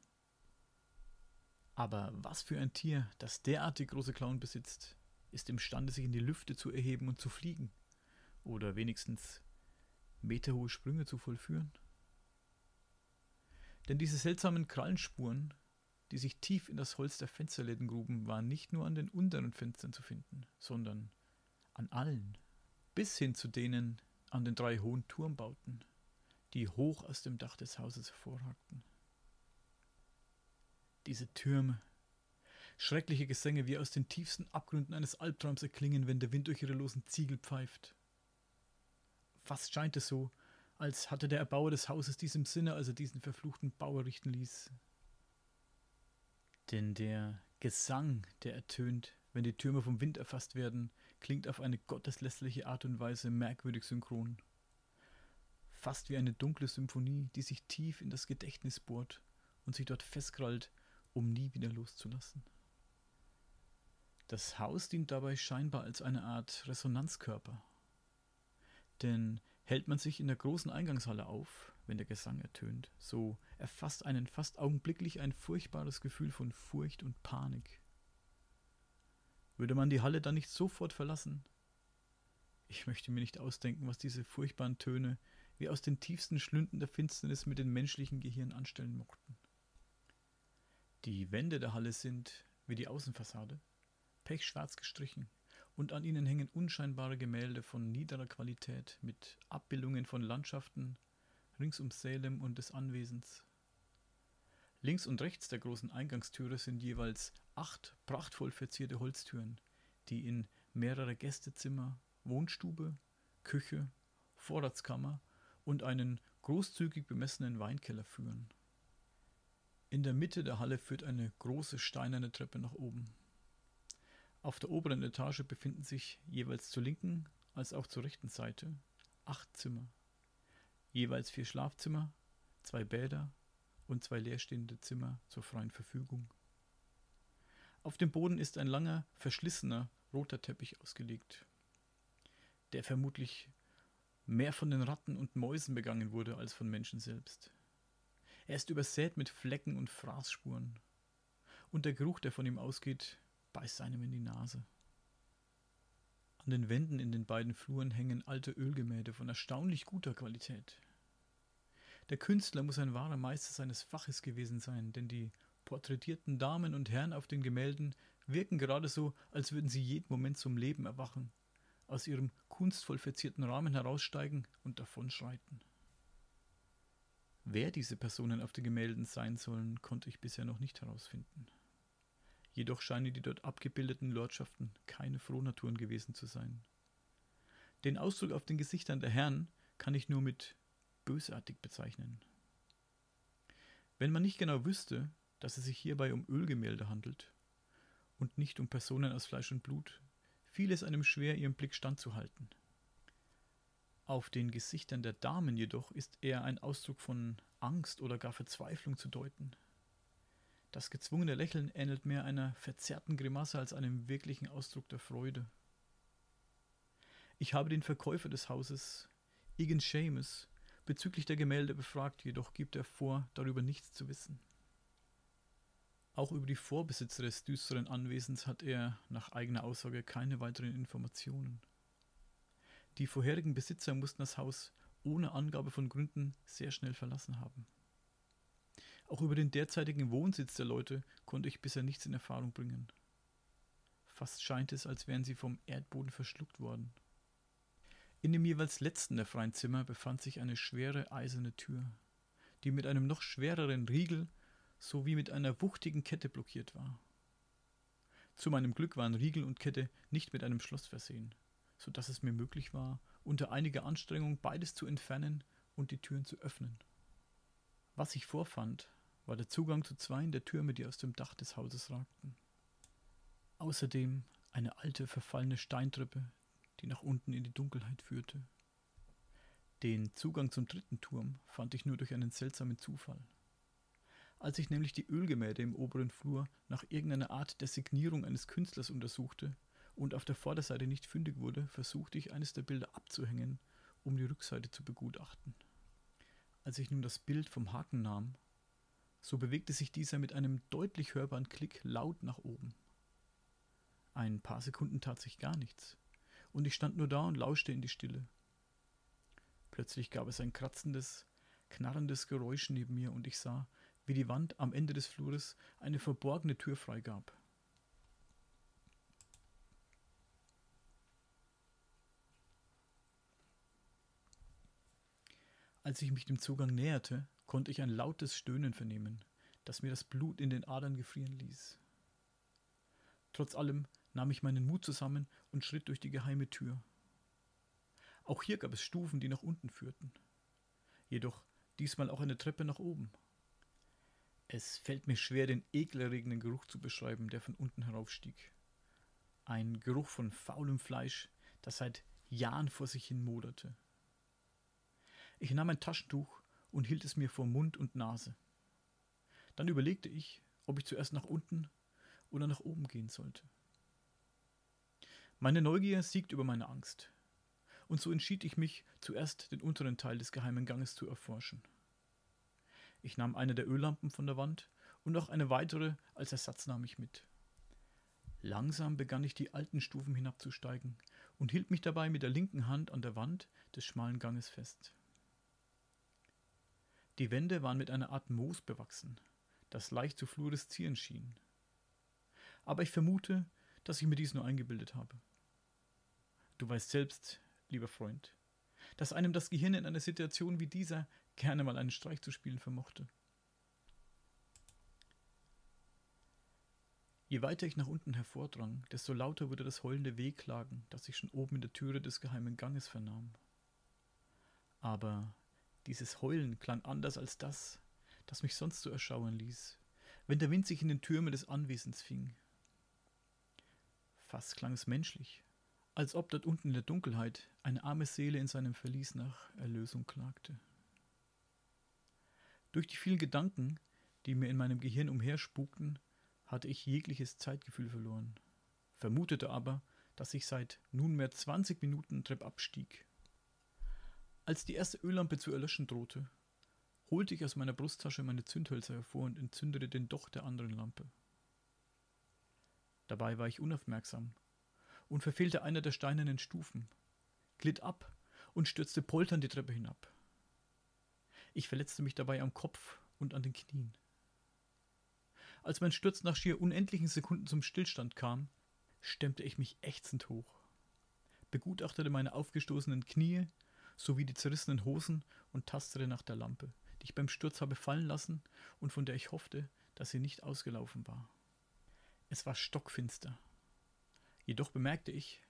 Aber was für ein Tier, das derartig große Klauen besitzt, ist imstande, sich in die Lüfte zu erheben und zu fliegen, oder wenigstens meterhohe Sprünge zu vollführen? Denn diese seltsamen Krallenspuren, die sich tief in das Holz der Fensterläden gruben, waren nicht nur an den unteren Fenstern zu finden, sondern an allen, bis hin zu denen an den drei hohen Turmbauten, die hoch aus dem Dach des Hauses hervorragten. Diese Türme, schreckliche Gesänge wie aus den tiefsten Abgründen eines Albtraums erklingen, wenn der Wind durch ihre losen Ziegel pfeift. Fast scheint es so, als hatte der Erbauer des Hauses diesem Sinne, als er diesen verfluchten Bau errichten ließ. Denn der Gesang, der ertönt, wenn die Türme vom Wind erfasst werden, klingt auf eine gotteslästerliche Art und Weise merkwürdig synchron. Fast wie eine dunkle Symphonie, die sich tief in das Gedächtnis bohrt und sich dort festkrallt, um nie wieder loszulassen. Das Haus dient dabei scheinbar als eine Art Resonanzkörper, denn hält man sich in der großen Eingangshalle auf, wenn der Gesang ertönt, so erfasst einen fast augenblicklich ein furchtbares Gefühl von Furcht und Panik. Würde man die Halle dann nicht sofort verlassen? Ich möchte mir nicht ausdenken, was diese furchtbaren Töne wie aus den tiefsten Schlünden der Finsternis mit dem menschlichen Gehirn anstellen mochten. Die Wände der Halle sind, wie die Außenfassade, pechschwarz gestrichen und an ihnen hängen unscheinbare Gemälde von niederer Qualität mit Abbildungen von Landschaften rings um Salem und des Anwesens. Links und rechts der großen Eingangstüre sind jeweils acht prachtvoll verzierte Holztüren, die in mehrere Gästezimmer, Wohnstube, Küche, Vorratskammer und einen großzügig bemessenen Weinkeller führen. In der Mitte der Halle führt eine große steinerne Treppe nach oben. Auf der oberen Etage befinden sich jeweils zur linken als auch zur rechten Seite acht Zimmer, jeweils vier Schlafzimmer, zwei Bäder und zwei leerstehende Zimmer zur freien Verfügung. Auf dem Boden ist ein langer, verschlissener roter Teppich ausgelegt, der vermutlich mehr von den Ratten und Mäusen begangen wurde als von Menschen selbst. Er ist übersät mit Flecken und Fraßspuren, und der Geruch, der von ihm ausgeht, beißt einem in die Nase. An den Wänden in den beiden Fluren hängen alte Ölgemälde von erstaunlich guter Qualität. Der Künstler muss ein wahrer Meister seines Faches gewesen sein, denn die porträtierten Damen und Herren auf den Gemälden wirken gerade so, als würden sie jeden Moment zum Leben erwachen, aus ihrem kunstvoll verzierten Rahmen heraussteigen und davonschreiten. Wer diese Personen auf den Gemälden sein sollen, konnte ich bisher noch nicht herausfinden. Jedoch scheinen die dort abgebildeten Lordschaften keine Frohnaturen gewesen zu sein. Den Ausdruck auf den Gesichtern der Herren kann ich nur mit bösartig bezeichnen. Wenn man nicht genau wüsste, dass es sich hierbei um Ölgemälde handelt und nicht um Personen aus Fleisch und Blut, fiel es einem schwer, ihrem Blick standzuhalten. Auf den Gesichtern der Damen jedoch ist eher ein Ausdruck von Angst oder gar Verzweiflung zu deuten. Das gezwungene Lächeln ähnelt mehr einer verzerrten Grimasse als einem wirklichen Ausdruck der Freude. Ich habe den Verkäufer des Hauses, Egan Seamus, bezüglich der Gemälde befragt, jedoch gibt er vor, darüber nichts zu wissen. Auch über die Vorbesitzer des düsteren Anwesens hat er nach eigener Aussage keine weiteren Informationen. Die vorherigen Besitzer mussten das Haus ohne Angabe von Gründen sehr schnell verlassen haben. Auch über den derzeitigen Wohnsitz der Leute konnte ich bisher nichts in Erfahrung bringen. Fast scheint es, als wären sie vom Erdboden verschluckt worden. In dem jeweils letzten der freien Zimmer befand sich eine schwere eiserne Tür, die mit einem noch schwereren Riegel sowie mit einer wuchtigen Kette blockiert war. Zu meinem Glück waren Riegel und Kette nicht mit einem Schloss versehen, so dass es mir möglich war, unter einiger Anstrengung beides zu entfernen und die Türen zu öffnen. Was ich vorfand, war der Zugang zu zweien der Türme, die aus dem Dach des Hauses ragten. Außerdem eine alte, verfallene Steintreppe, die nach unten in die Dunkelheit führte. Den Zugang zum dritten Turm fand ich nur durch einen seltsamen Zufall. Als ich nämlich die Ölgemälde im oberen Flur nach irgendeiner Art der Signierung eines Künstlers untersuchte und auf der Vorderseite nicht fündig wurde, versuchte ich eines der Bilder abzuhängen, um die Rückseite zu begutachten. Als ich nun das Bild vom Haken nahm, so bewegte sich dieser mit einem deutlich hörbaren Klick laut nach oben. Ein paar Sekunden tat sich gar nichts und ich stand nur da und lauschte in die Stille. Plötzlich gab es ein kratzendes, knarrendes Geräusch neben mir und ich sah, wie die Wand am Ende des Flures eine verborgene Tür freigab. Als ich mich dem Zugang näherte, konnte ich ein lautes Stöhnen vernehmen, das mir das Blut in den Adern gefrieren ließ. Trotz allem nahm ich meinen Mut zusammen und schritt durch die geheime Tür. Auch hier gab es Stufen, die nach unten führten. Jedoch diesmal auch eine Treppe nach oben. Es fällt mir schwer, den ekelerregenden Geruch zu beschreiben, der von unten heraufstieg. Ein Geruch von faulem Fleisch, das seit Jahren vor sich hin moderte. Ich nahm ein Taschentuch und hielt es mir vor Mund und Nase. Dann überlegte ich, ob ich zuerst nach unten oder nach oben gehen sollte. Meine Neugier siegt über meine Angst. Und so entschied ich mich, zuerst den unteren Teil des geheimen Ganges zu erforschen. Ich nahm eine der Öllampen von der Wand und noch eine weitere als Ersatz nahm ich mit. Langsam begann ich die alten Stufen hinabzusteigen und hielt mich dabei mit der linken Hand an der Wand des schmalen Ganges fest. Die Wände waren mit einer Art Moos bewachsen, das leicht zu fluoreszieren schien. Aber ich vermute, dass ich mir dies nur eingebildet habe. Du weißt selbst, lieber Freund, dass einem das Gehirn in einer Situation wie dieser gerne mal einen Streich zu spielen vermochte. Je weiter ich nach unten hervordrang, desto lauter wurde das heulende Wehklagen, das ich schon oben in der Türe des geheimen Ganges vernahm. Aber dieses Heulen klang anders als das, das mich sonst so erschauern ließ, wenn der Wind sich in den Türmen des Anwesens fing. Fast klang es menschlich, als ob dort unten in der Dunkelheit eine arme Seele in seinem Verlies nach Erlösung klagte. Durch die vielen Gedanken, die mir in meinem Gehirn umherspukten, hatte ich jegliches Zeitgefühl verloren, vermutete aber, dass ich seit nunmehr 20 Minuten treppab stieg. Als die erste Öllampe zu erlöschen drohte, holte ich aus meiner Brusttasche meine Zündhölzer hervor und entzündete den Docht der anderen Lampe. Dabei war ich unaufmerksam und verfehlte einer der steinernen Stufen, glitt ab und stürzte polternd die Treppe hinab. Ich verletzte mich dabei am Kopf und an den Knien. Als mein Sturz nach schier unendlichen Sekunden zum Stillstand kam, stemmte ich mich ächzend hoch, begutachtete meine aufgestoßenen Knie sowie die zerrissenen Hosen und tastete nach der Lampe, die ich beim Sturz habe fallen lassen und von der ich hoffte, dass sie nicht ausgelaufen war. Es war stockfinster. Jedoch bemerkte ich,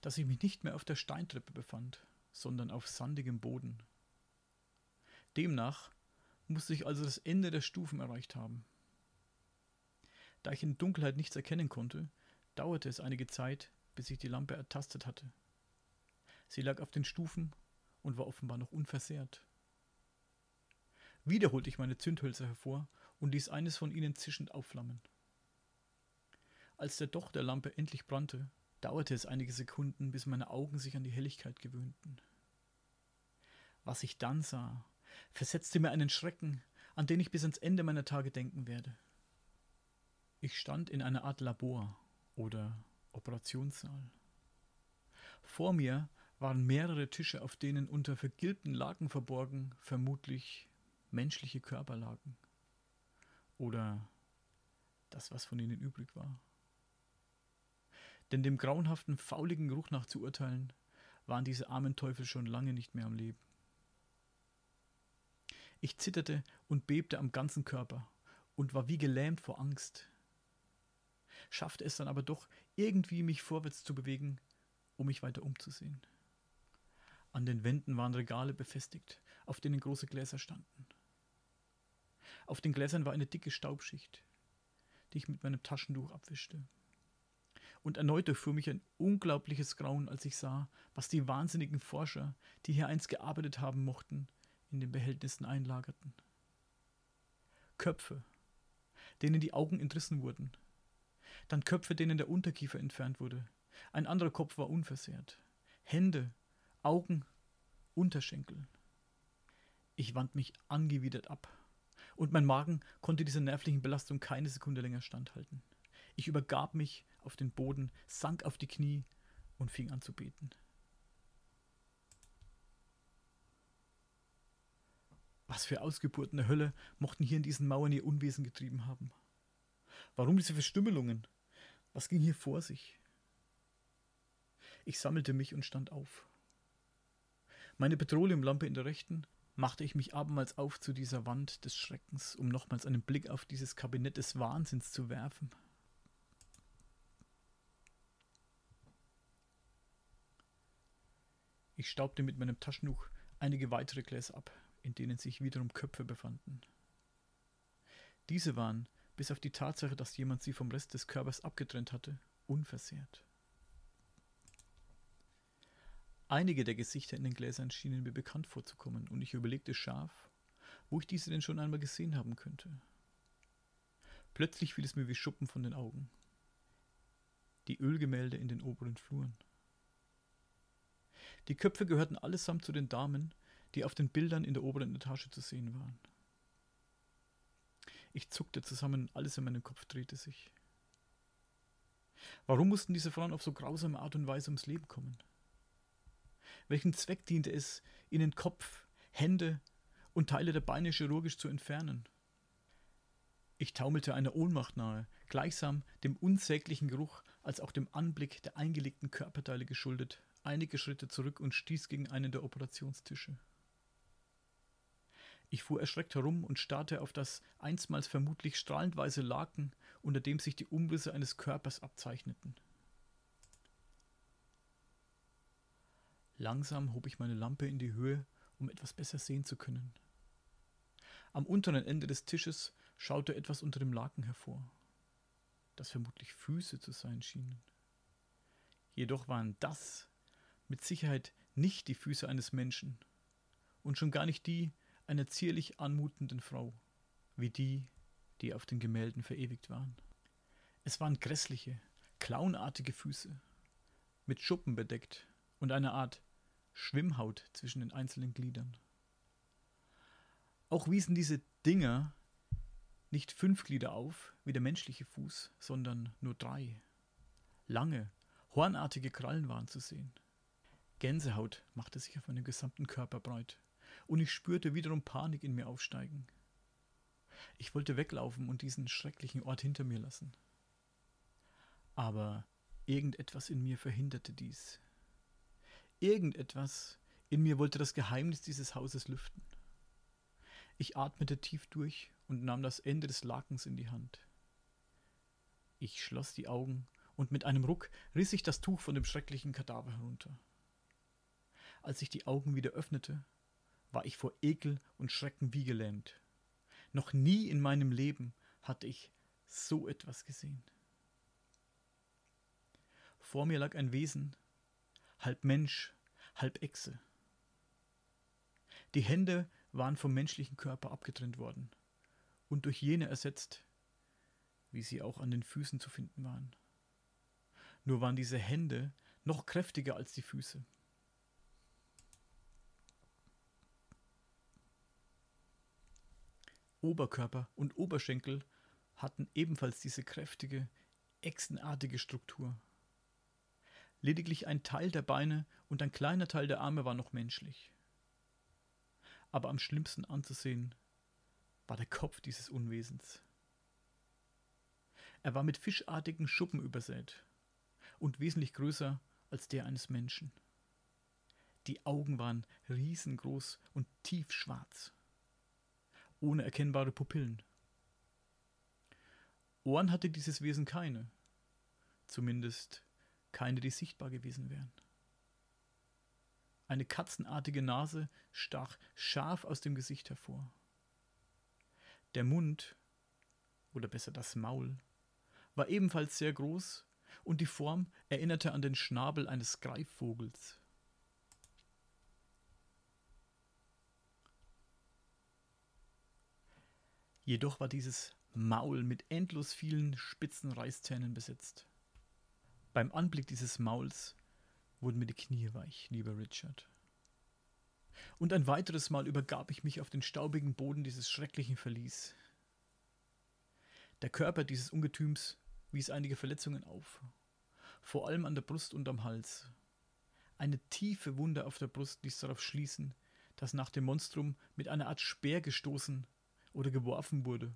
dass ich mich nicht mehr auf der Steintreppe befand, sondern auf sandigem Boden. Demnach musste ich also das Ende der Stufen erreicht haben. Da ich in Dunkelheit nichts erkennen konnte, dauerte es einige Zeit, bis ich die Lampe ertastet hatte. Sie lag auf den Stufen und war offenbar noch unversehrt. Wieder holte ich meine Zündhölzer hervor und ließ eines von ihnen zischend aufflammen. Als der Docht der Lampe endlich brannte, dauerte es einige Sekunden, bis meine Augen sich an die Helligkeit gewöhnten. Was ich dann sah, versetzte mir einen Schrecken, an den ich bis ans Ende meiner Tage denken werde. Ich stand in einer Art Labor oder Operationssaal. Vor mir waren mehrere Tische, auf denen unter vergilbten Laken verborgen vermutlich menschliche Körper lagen. Oder das, was von ihnen übrig war. Denn dem grauenhaften, fauligen Geruch nach zu urteilen, waren diese armen Teufel schon lange nicht mehr am Leben. Ich zitterte und bebte am ganzen Körper und war wie gelähmt vor Angst schaffte es dann aber doch irgendwie, mich vorwärts zu bewegen, um mich weiter umzusehen. An den Wänden waren Regale befestigt, auf denen große Gläser standen. Auf den Gläsern war eine dicke Staubschicht, die ich mit meinem Taschentuch abwischte. Und erneut durchfuhr mich ein unglaubliches Grauen, als ich sah, was die wahnsinnigen Forscher, die hier einst gearbeitet haben mochten, in den Behältnissen einlagerten. Köpfe, denen die Augen entrissen wurden, dann Köpfe, denen der Unterkiefer entfernt wurde. Ein anderer Kopf war unversehrt. Hände, Augen, Unterschenkel. Ich wand mich angewidert ab, und mein Magen konnte dieser nervlichen Belastung keine Sekunde länger standhalten. Ich übergab mich auf den Boden, sank auf die Knie und fing an zu beten. Was für Ausgeburten der Hölle mochten hier in diesen Mauern ihr Unwesen getrieben haben? Warum diese Verstümmelungen? Was ging hier vor sich? Ich sammelte mich und stand auf. Meine Petroleumlampe in der rechten machte ich mich abermals auf zu dieser Wand des Schreckens, um nochmals einen Blick auf dieses Kabinett des Wahnsinns zu werfen. Ich staubte mit meinem Taschentuch einige weitere Gläser ab, in denen sich wiederum Köpfe befanden. Diese waren bis auf die Tatsache, dass jemand sie vom Rest des Körpers abgetrennt hatte, unversehrt. Einige der Gesichter in den Gläsern schienen mir bekannt vorzukommen, und ich überlegte scharf, wo ich diese denn schon einmal gesehen haben könnte. Plötzlich fiel es mir wie Schuppen von den Augen. Die Ölgemälde in den oberen Fluren. Die Köpfe gehörten allesamt zu den Damen, die auf den Bildern in der oberen Etage zu sehen waren. Ich zuckte zusammen, alles in meinem Kopf drehte sich. Warum mussten diese Frauen auf so grausame Art und Weise ums Leben kommen? Welchen Zweck diente es, ihnen Kopf, Hände und Teile der Beine chirurgisch zu entfernen? Ich taumelte einer Ohnmacht nahe, gleichsam dem unsäglichen Geruch als auch dem Anblick der eingelegten Körperteile geschuldet, einige Schritte zurück und stieß gegen einen der Operationstische. Ich fuhr erschreckt herum und starrte auf das einstmals vermutlich strahlend weiße Laken, unter dem sich die Umrisse eines Körpers abzeichneten. Langsam hob ich meine Lampe in die Höhe, um etwas besser sehen zu können. Am unteren Ende des Tisches schaute etwas unter dem Laken hervor, das vermutlich Füße zu sein schienen. Jedoch waren das mit Sicherheit nicht die Füße eines Menschen und schon gar nicht die einer zierlich anmutenden Frau, wie die, die auf den Gemälden verewigt waren. Es waren grässliche, clownartige Füße, mit Schuppen bedeckt und einer Art Schwimmhaut zwischen den einzelnen Gliedern. Auch wiesen diese Dinger nicht fünf Glieder auf, wie der menschliche Fuß, sondern nur drei. Lange, hornartige Krallen waren zu sehen. Gänsehaut machte sich auf meinem gesamten Körper breit und ich spürte wiederum Panik in mir aufsteigen. Ich wollte weglaufen und diesen schrecklichen Ort hinter mir lassen. Aber irgendetwas in mir verhinderte dies. Irgendetwas in mir wollte das Geheimnis dieses Hauses lüften. Ich atmete tief durch und nahm das Ende des Lakens in die Hand. Ich schloss die Augen und mit einem Ruck riss ich das Tuch von dem schrecklichen Kadaver herunter. Als ich die Augen wieder öffnete, war ich vor Ekel und Schrecken wie gelähmt. Noch nie in meinem Leben hatte ich so etwas gesehen. Vor mir lag ein Wesen, halb Mensch, halb Echse. Die Hände waren vom menschlichen Körper abgetrennt worden und durch jene ersetzt, wie sie auch an den Füßen zu finden waren. Nur waren diese Hände noch kräftiger als die Füße. Oberkörper und Oberschenkel hatten ebenfalls diese kräftige, echsenartige Struktur. Lediglich ein Teil der Beine und ein kleiner Teil der Arme war noch menschlich. Aber am schlimmsten anzusehen war der Kopf dieses Unwesens. Er war mit fischartigen Schuppen übersät und wesentlich größer als der eines Menschen. Die Augen waren riesengroß und tiefschwarz ohne erkennbare Pupillen. Ohren hatte dieses Wesen keine, zumindest keine, die sichtbar gewesen wären. Eine katzenartige Nase stach scharf aus dem Gesicht hervor. Der Mund, oder besser das Maul, war ebenfalls sehr groß und die Form erinnerte an den Schnabel eines Greifvogels. Jedoch war dieses Maul mit endlos vielen spitzen Reißzähnen besetzt. Beim Anblick dieses Mauls wurden mir die Knie weich, lieber Richard. Und ein weiteres Mal übergab ich mich auf den staubigen Boden dieses schrecklichen Verlies. Der Körper dieses Ungetüms wies einige Verletzungen auf, vor allem an der Brust und am Hals. Eine tiefe Wunde auf der Brust ließ darauf schließen, dass nach dem Monstrum mit einer Art Speer gestoßen oder geworfen wurde.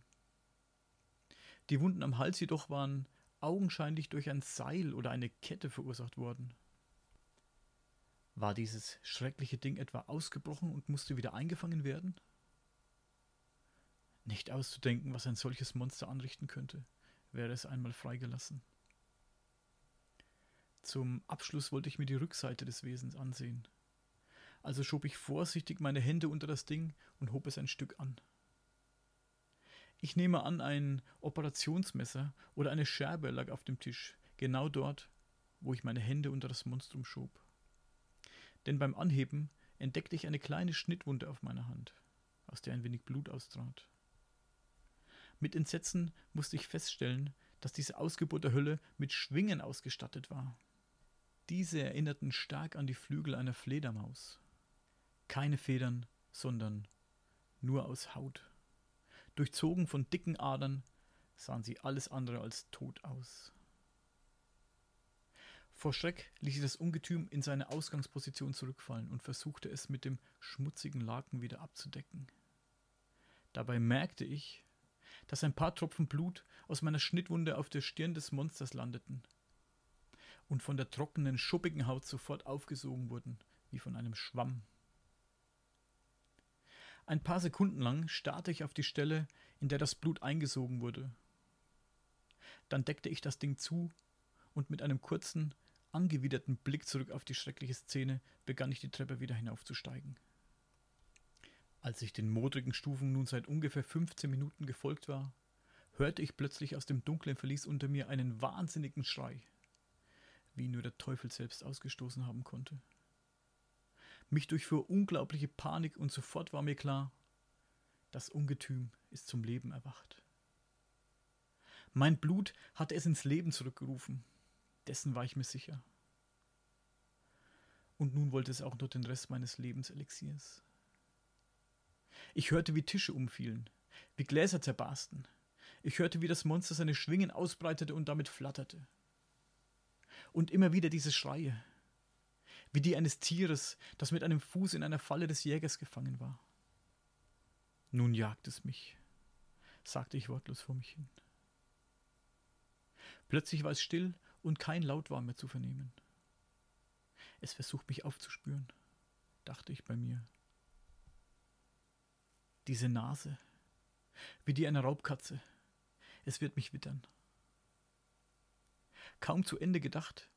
Die Wunden am Hals jedoch waren augenscheinlich durch ein Seil oder eine Kette verursacht worden. War dieses schreckliche Ding etwa ausgebrochen und musste wieder eingefangen werden? Nicht auszudenken, was ein solches Monster anrichten könnte, wäre es einmal freigelassen. Zum Abschluss wollte ich mir die Rückseite des Wesens ansehen. Also schob ich vorsichtig meine Hände unter das Ding und hob es ein Stück an. Ich nehme an, ein Operationsmesser oder eine Scherbe lag auf dem Tisch, genau dort, wo ich meine Hände unter das Monstrum schob. Denn beim Anheben entdeckte ich eine kleine Schnittwunde auf meiner Hand, aus der ein wenig Blut austrat. Mit Entsetzen musste ich feststellen, dass diese Ausgeburt der Hölle mit Schwingen ausgestattet war. Diese erinnerten stark an die Flügel einer Fledermaus. Keine Federn, sondern nur aus Haut. Durchzogen von dicken Adern sahen sie alles andere als tot aus. Vor Schreck ließ ich das Ungetüm in seine Ausgangsposition zurückfallen und versuchte es mit dem schmutzigen Laken wieder abzudecken. Dabei merkte ich, dass ein paar Tropfen Blut aus meiner Schnittwunde auf der Stirn des Monsters landeten. und von der trockenen, schuppigen Haut sofort aufgesogen wurden, wie von einem Schwamm. Ein paar Sekunden lang starrte ich auf die Stelle, in der das Blut eingesogen wurde. Dann deckte ich das Ding zu und mit einem kurzen, angewiderten Blick zurück auf die schreckliche Szene begann ich die Treppe wieder hinaufzusteigen. Als ich den modrigen Stufen nun seit ungefähr 15 Minuten gefolgt war, hörte ich plötzlich aus dem dunklen Verlies unter mir einen wahnsinnigen Schrei, wie ihn nur der Teufel selbst ausgestoßen haben konnte. Mich durchfuhr unglaubliche Panik und sofort war mir klar, das Ungetüm ist zum Leben erwacht. Mein Blut hatte es ins Leben zurückgerufen, dessen war ich mir sicher. Und nun wollte es auch nur den Rest meines Lebenselixiers. Ich hörte, wie Tische umfielen, wie Gläser zerbarsten. Ich hörte, wie das Monster seine Schwingen ausbreitete und damit flatterte. Und immer wieder diese Schreie, wie die eines Tieres, das mit einem Fuß in einer Falle des Jägers gefangen war. Nun jagt es mich, sagte ich wortlos vor mich hin. Plötzlich war es still und kein Laut war mehr zu vernehmen. Es versucht mich aufzuspüren, dachte ich bei mir. Diese Nase, wie die einer Raubkatze, es wird mich wittern. Kaum zu Ende gedacht,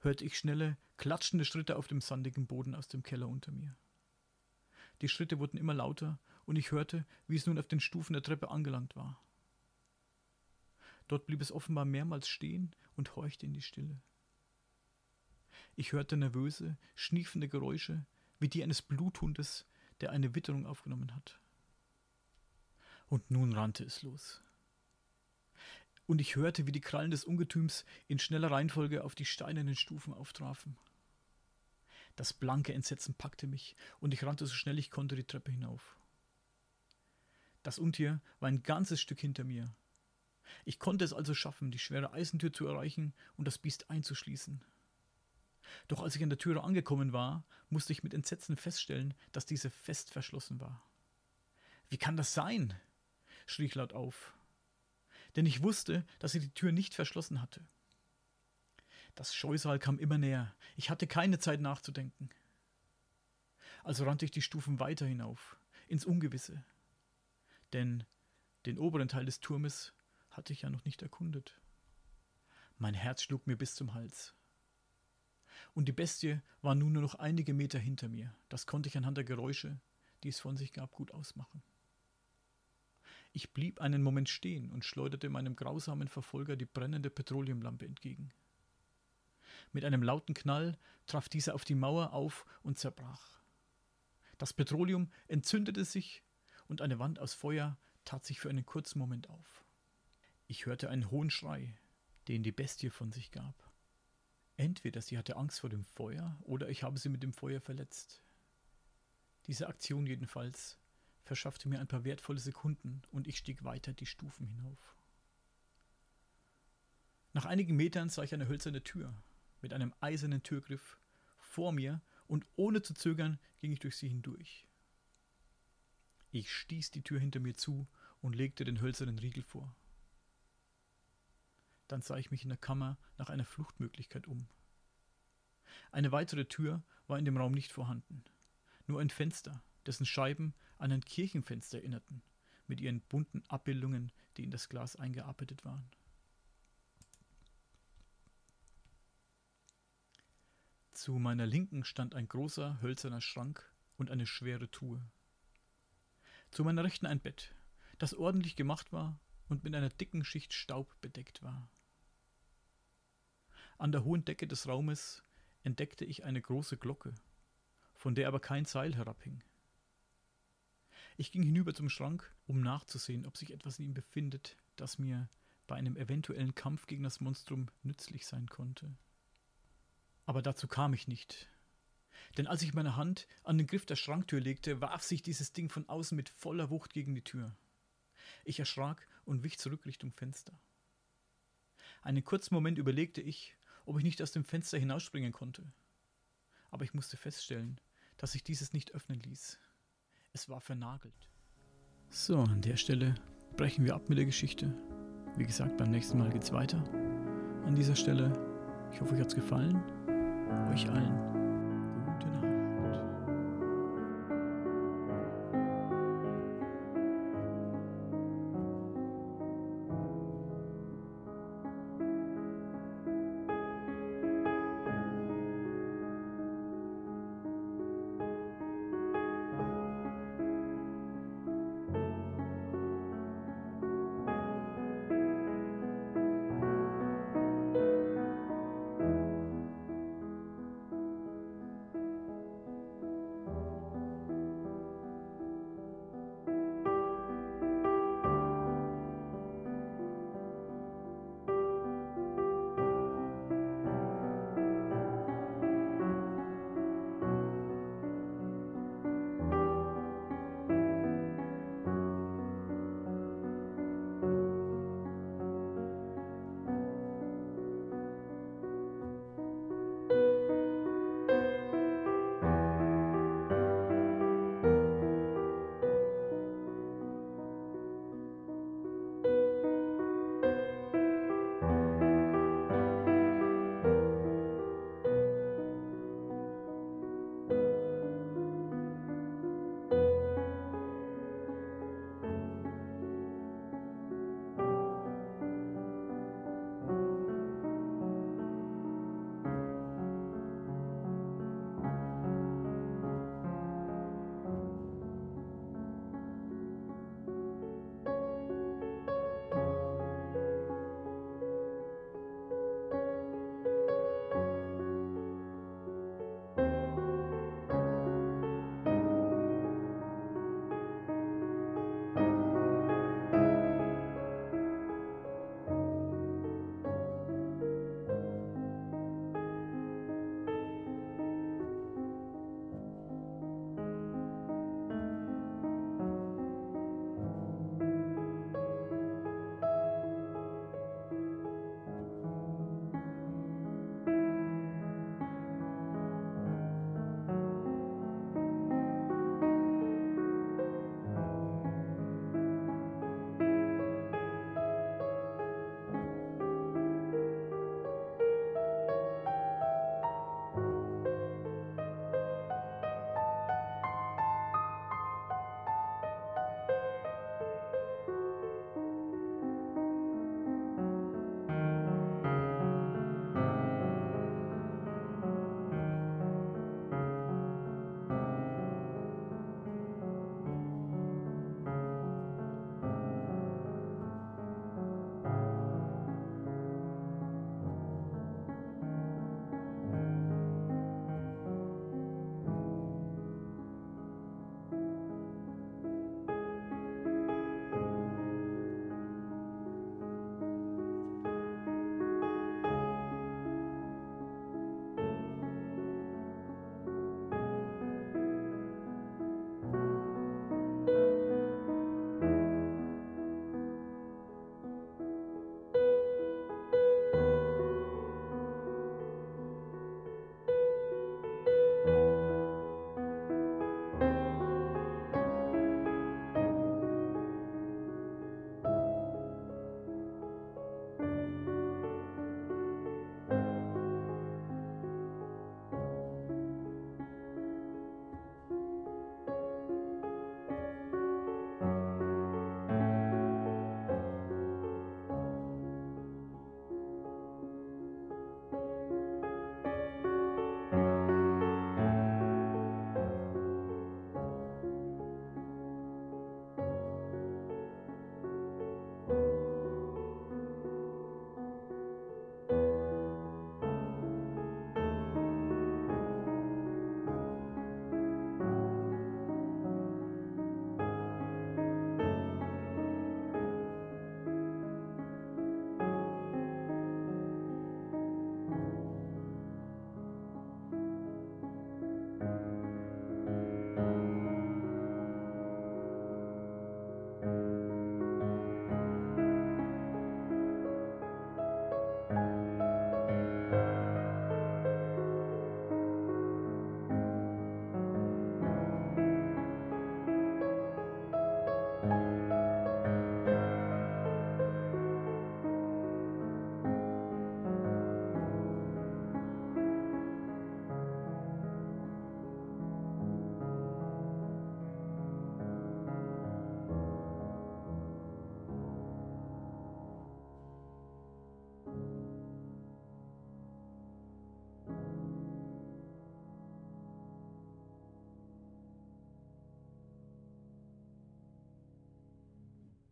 hörte ich schnelle, klatschende Schritte auf dem sandigen Boden aus dem Keller unter mir. Die Schritte wurden immer lauter und ich hörte, wie es nun auf den Stufen der Treppe angelangt war. Dort blieb es offenbar mehrmals stehen und horchte in die Stille. Ich hörte nervöse, schniefende Geräusche, wie die eines Bluthundes, der eine Witterung aufgenommen hat. Und nun rannte es los und ich hörte, wie die Krallen des Ungetüms in schneller Reihenfolge auf die steinernen Stufen auftrafen. Das blanke Entsetzen packte mich, und ich rannte so schnell ich konnte die Treppe hinauf. Das Untier war ein ganzes Stück hinter mir. Ich konnte es also schaffen, die schwere Eisentür zu erreichen und das Biest einzuschließen. Doch als ich an der Türe angekommen war, musste ich mit Entsetzen feststellen, dass diese fest verschlossen war. Wie kann das sein? schrie ich laut auf denn ich wusste, dass sie die Tür nicht verschlossen hatte. Das Scheusal kam immer näher. Ich hatte keine Zeit nachzudenken. Also rannte ich die Stufen weiter hinauf, ins Ungewisse. Denn den oberen Teil des Turmes hatte ich ja noch nicht erkundet. Mein Herz schlug mir bis zum Hals. Und die Bestie war nun nur noch einige Meter hinter mir. Das konnte ich anhand der Geräusche, die es von sich gab, gut ausmachen. Ich blieb einen Moment stehen und schleuderte meinem grausamen Verfolger die brennende Petroleumlampe entgegen. Mit einem lauten Knall traf dieser auf die Mauer auf und zerbrach. Das Petroleum entzündete sich und eine Wand aus Feuer tat sich für einen kurzen Moment auf. Ich hörte einen hohen Schrei, den die Bestie von sich gab. Entweder sie hatte Angst vor dem Feuer oder ich habe sie mit dem Feuer verletzt. Diese Aktion jedenfalls verschaffte mir ein paar wertvolle Sekunden und ich stieg weiter die Stufen hinauf. Nach einigen Metern sah ich eine hölzerne Tür mit einem eisernen Türgriff vor mir und ohne zu zögern ging ich durch sie hindurch. Ich stieß die Tür hinter mir zu und legte den hölzernen Riegel vor. Dann sah ich mich in der Kammer nach einer Fluchtmöglichkeit um. Eine weitere Tür war in dem Raum nicht vorhanden, nur ein Fenster, dessen Scheiben an ein Kirchenfenster erinnerten, mit ihren bunten Abbildungen, die in das Glas eingearbeitet waren. Zu meiner Linken stand ein großer hölzerner Schrank und eine schwere Truhe. Zu meiner Rechten ein Bett, das ordentlich gemacht war und mit einer dicken Schicht Staub bedeckt war. An der hohen Decke des Raumes entdeckte ich eine große Glocke, von der aber kein Seil herabhing. Ich ging hinüber zum Schrank, um nachzusehen, ob sich etwas in ihm befindet, das mir bei einem eventuellen Kampf gegen das Monstrum nützlich sein konnte. Aber dazu kam ich nicht. Denn als ich meine Hand an den Griff der Schranktür legte, warf sich dieses Ding von außen mit voller Wucht gegen die Tür. Ich erschrak und wich zurück Richtung Fenster. Einen kurzen Moment überlegte ich, ob ich nicht aus dem Fenster hinausspringen konnte. Aber ich musste feststellen, dass sich dieses nicht öffnen ließ. Es war vernagelt. So, an der Stelle brechen wir ab mit der Geschichte. Wie gesagt, beim nächsten Mal geht's weiter. An dieser Stelle Ich hoffe, euch hat es gefallen. Euch allen. Gute Nacht.